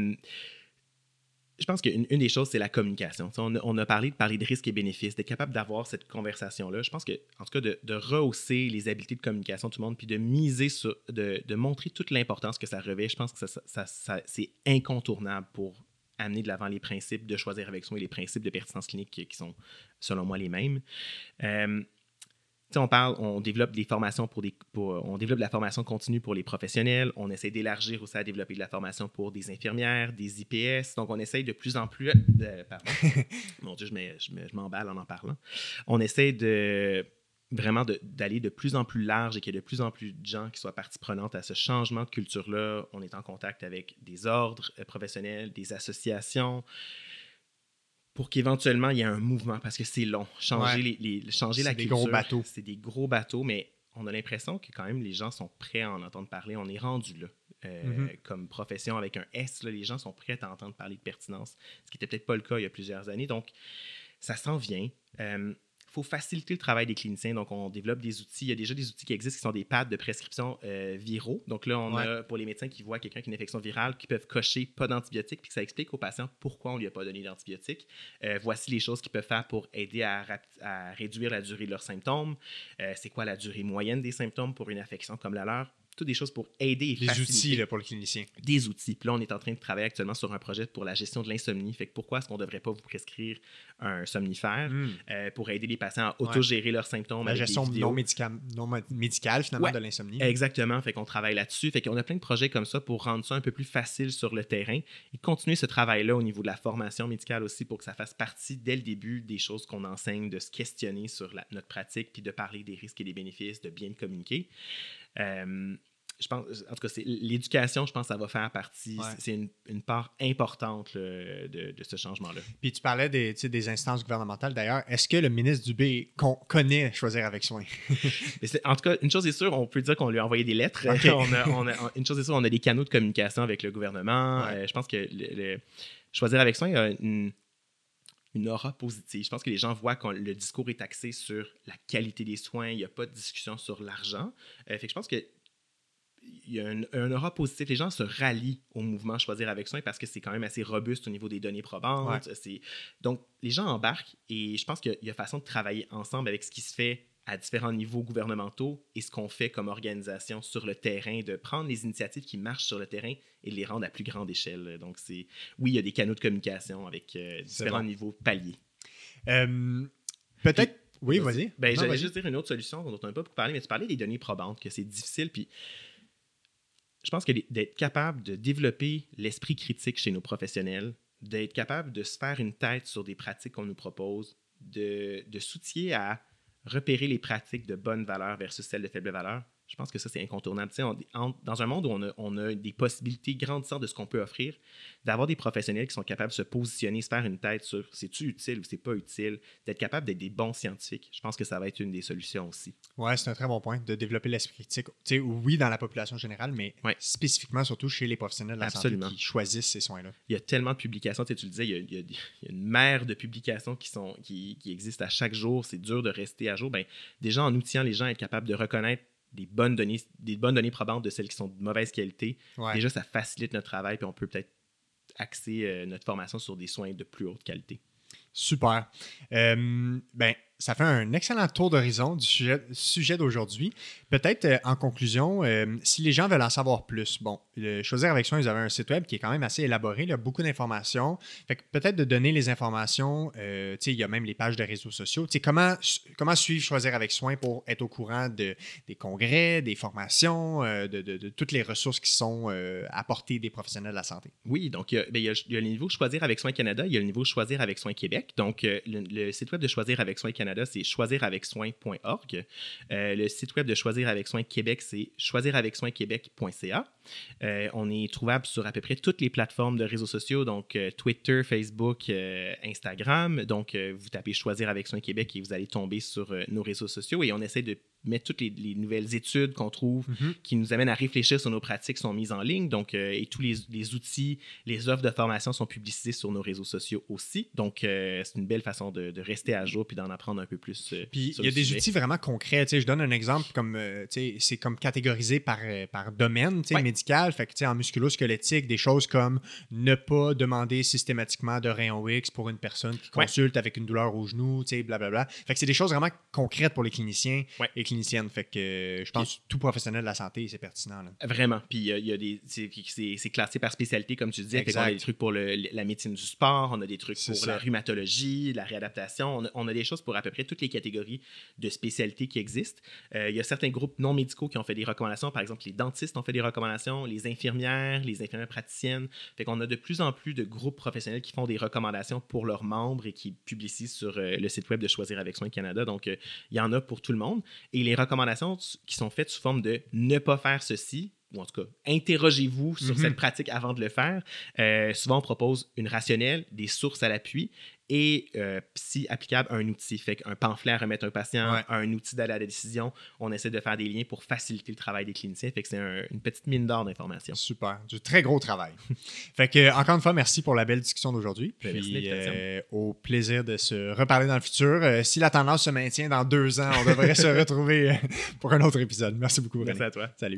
je pense qu'une des choses, c'est la communication. On a, parlé de parler de risques et bénéfices, d'être capable d'avoir cette conversation-là. Je pense que, en tout cas, de, rehausser les habiletés de communication de tout le monde, puis de miser sur, de, montrer toute l'importance que ça revêt, je pense que ça, c'est incontournable pour amener de l'avant les principes de choisir avec soin et les principes de pertinence clinique qui, sont, selon moi, les mêmes. Euh, on parle, on développe des formations pour des, on développe de la formation continue pour les professionnels. On essaie d'élargir aussi à développer de la formation pour des infirmières, des IPS. Donc, on essaie de plus en plus, pardon, <laughs> mon Dieu, je m'emballe en en parlant. On essaie de vraiment d'aller de, plus en plus large et qu'il y ait de plus en plus de gens qui soient partie prenante à ce changement de culture-là. On est en contact avec des ordres euh, professionnels, des associations, pour qu'éventuellement il y ait un mouvement parce que c'est long. Changer, les, changer la culture. C'est des gros bateaux. C'est des gros bateaux, mais on a l'impression que quand même les gens sont prêts à en entendre parler. On est rendu là. mm-hmm. comme profession avec un S. les gens sont prêts à entendre parler de pertinence, ce qui n'était peut-être pas le cas il y a plusieurs années. Donc, ça s'en vient faut faciliter le travail des cliniciens. Donc, on développe des outils. Il y a déjà des outils qui existent qui sont des pads de prescription euh, viraux. Donc là, on a pour les médecins qui voient quelqu'un qui a une infection virale, qui peuvent cocher pas d'antibiotiques, puis que ça explique aux patients pourquoi on ne lui a pas donné d'antibiotiques. Euh, voici les choses qu'ils peuvent faire pour aider à, réduire la durée de leurs symptômes. Euh, c'est quoi la durée moyenne des symptômes pour une infection comme la leur? Toutes des choses pour aider et Des outils pour le clinicien. Des outils. Puis là, on est en train de travailler actuellement sur un projet pour la gestion de l'insomnie. Fait que pourquoi est-ce qu'on ne devrait pas vous prescrire un somnifère hmm. euh, pour aider les patients à autogérer leurs symptômes? La gestion non, médicale, finalement, de l'insomnie. Exactement. Fait qu'on travaille là-dessus. Fait qu'on a plein de projets comme ça pour rendre ça un peu plus facile sur le terrain et continuer ce travail-là au niveau de la formation médicale aussi pour que ça fasse partie dès le début des choses qu'on enseigne, de se questionner sur notre pratique puis de parler des risques et des bénéfices, de bien communiquer. Euh, je pense, en tout cas, l'éducation, je pense que ça va faire partie, c'est une, part importante de, de, ce changement-là. Puis tu parlais des, des instances gouvernementales. D'ailleurs, est-ce que le ministre Dubé connaît Choisir avec soin? <laughs> en tout cas, une chose est sûre, on peut dire qu'on lui a envoyé des lettres. <laughs> on a, une chose est sûre, on a des canaux de communication avec le gouvernement. Euh, je pense que le, Choisir avec soin a une, une aura positive. Je pense que les gens voient que le discours est axé sur la qualité des soins, il n'y a pas de discussion sur l'argent. Euh, fait que je pense que il y a un, aura positif. Les gens se rallient au mouvement Choisir avec soin parce que c'est quand même assez robuste au niveau des données probantes. Donc, les gens embarquent et je pense qu'il y a façon de travailler ensemble avec ce qui se fait à différents niveaux gouvernementaux et ce qu'on fait comme organisation sur le terrain, de prendre les initiatives qui marchent sur le terrain et de les rendre à plus grande échelle. Donc, c'est oui, il y a des canaux de communication avec euh, différents niveaux paliers. Euh, peut-être. Oui, vas-y. Ben, J'allais juste dire une autre solution dont on n'a pas beaucoup parlé, mais tu parlais des données probantes, que c'est difficile. Puis je pense que d'être capable de développer l'esprit critique chez nos professionnels, d'être capable de se faire une tête sur des pratiques qu'on nous propose, de, de à repérer les pratiques de bonne valeur versus celles de faible valeur, je pense que ça, c'est incontournable. dans un monde où on a, des possibilités grandissantes de ce qu'on peut offrir, d'avoir des professionnels qui sont capables de se positionner, se faire une tête sur c'est-tu utile ou c'est pas utile, d'être capable d'être des bons scientifiques, je pense que ça va être une des solutions aussi. Oui, c'est un très bon point de développer l'esprit critique. oui, dans la population générale, mais spécifiquement surtout chez les professionnels de la santé qui choisissent ces soins-là. Il y a tellement de publications, tu, le disais, il y, a, une mer de publications qui, sont, qui, existent à chaque jour. C'est dur de rester à jour. Ben, déjà, en outillant les gens à être capables de reconnaître des bonnes données, des bonnes données probantes de celles qui sont de mauvaise qualité, déjà, ça facilite notre travail, puis on peut peut-être axer euh, notre formation sur des soins de plus haute qualité. Super. Euh, ben, ça fait un excellent tour d'horizon du sujet, d'aujourd'hui. Peut-être euh, en conclusion, euh, si les gens veulent en savoir plus, bon, Choisir avec soin, vous avez un site web qui est quand même assez élaboré, il y a beaucoup d'informations. Fait que peut-être de donner les informations, euh, il y a même les pages de réseaux sociaux. comment, comment suivre Choisir avec soin pour être au courant de, des congrès, des formations, de, toutes les ressources qui sont apportées des professionnels de la santé? Oui, donc il y, a, ben, le niveau Choisir avec soin Canada, il y a le niveau Choisir avec soin Québec. Donc le site web de Choisir avec soin Canada, c'est choisiravecsoin.org. Euh, le site web de Choisir avec soin Québec, c'est choisiravecsoinquebec.ca. Euh, on est trouvable sur à peu près toutes les plateformes de réseaux sociaux, donc euh, Twitter, Facebook, Instagram. Donc, vous tapez Choisir avec soin Québec et vous allez tomber sur nos réseaux sociaux et on essaie de mettre toutes les, nouvelles études qu'on trouve mhm. qui nous amènent à réfléchir sur nos pratiques sont mises en ligne. Donc, euh, et tous les, outils, les offres de formation sont publicisées sur nos réseaux sociaux aussi. Donc, euh, c'est une belle façon de, rester à jour puis d'en apprendre un peu plus. Euh, puis, il y a des outils vraiment concrets. je donne un exemple comme, c'est comme catégorisé par, par domaine médical. Fait que, en musculo-squelettique, des choses comme ne pas demander systématiquement de rayon X pour une personne qui consulte avec une douleur au genou, blablabla. Fait que c'est des choses vraiment concrètes pour les cliniciens et fait que je pense que tout professionnel de la santé, c'est pertinent. Vraiment. Puis il y, a des. C'est classé par spécialité, comme tu disais. on a des trucs pour la médecine du sport, on a des trucs pour la rhumatologie, la réadaptation. On a, des choses pour à peu près toutes les catégories de spécialités qui existent. Euh, il y a certains groupes non médicaux qui ont fait des recommandations. Par exemple, les dentistes ont fait des recommandations, les infirmières, les infirmières praticiennes. Fait qu'on a de plus en plus de groupes professionnels qui font des recommandations pour leurs membres et qui publicisent sur euh, le site web de Choisir avec Soin Canada. Donc, euh, il y en a pour tout le monde. Et les recommandations qui sont faites sous forme de ne pas faire ceci, ou en tout cas, interrogez-vous sur Mhm. cette pratique avant de le faire. Euh, souvent, on propose une rationnelle, des sources à l'appui et, euh, si applicable, un outil. Fait qu'un pamphlet à remettre à un patient, Ouais. un outil d'aller à la décision. On essaie de faire des liens pour faciliter le travail des cliniciens. Fait que c'est un- une petite mine d'or d'informations. Super. Du très gros travail. <laughs> fait que, encore une fois, merci pour la belle discussion d'aujourd'hui. Ben, merci Puis, euh, au plaisir de se reparler dans le futur. Euh, si la tendance se maintient dans deux ans, on devrait se <laughs> retrouver euh, pour un autre épisode. Merci beaucoup, Merci René. à toi. Salut.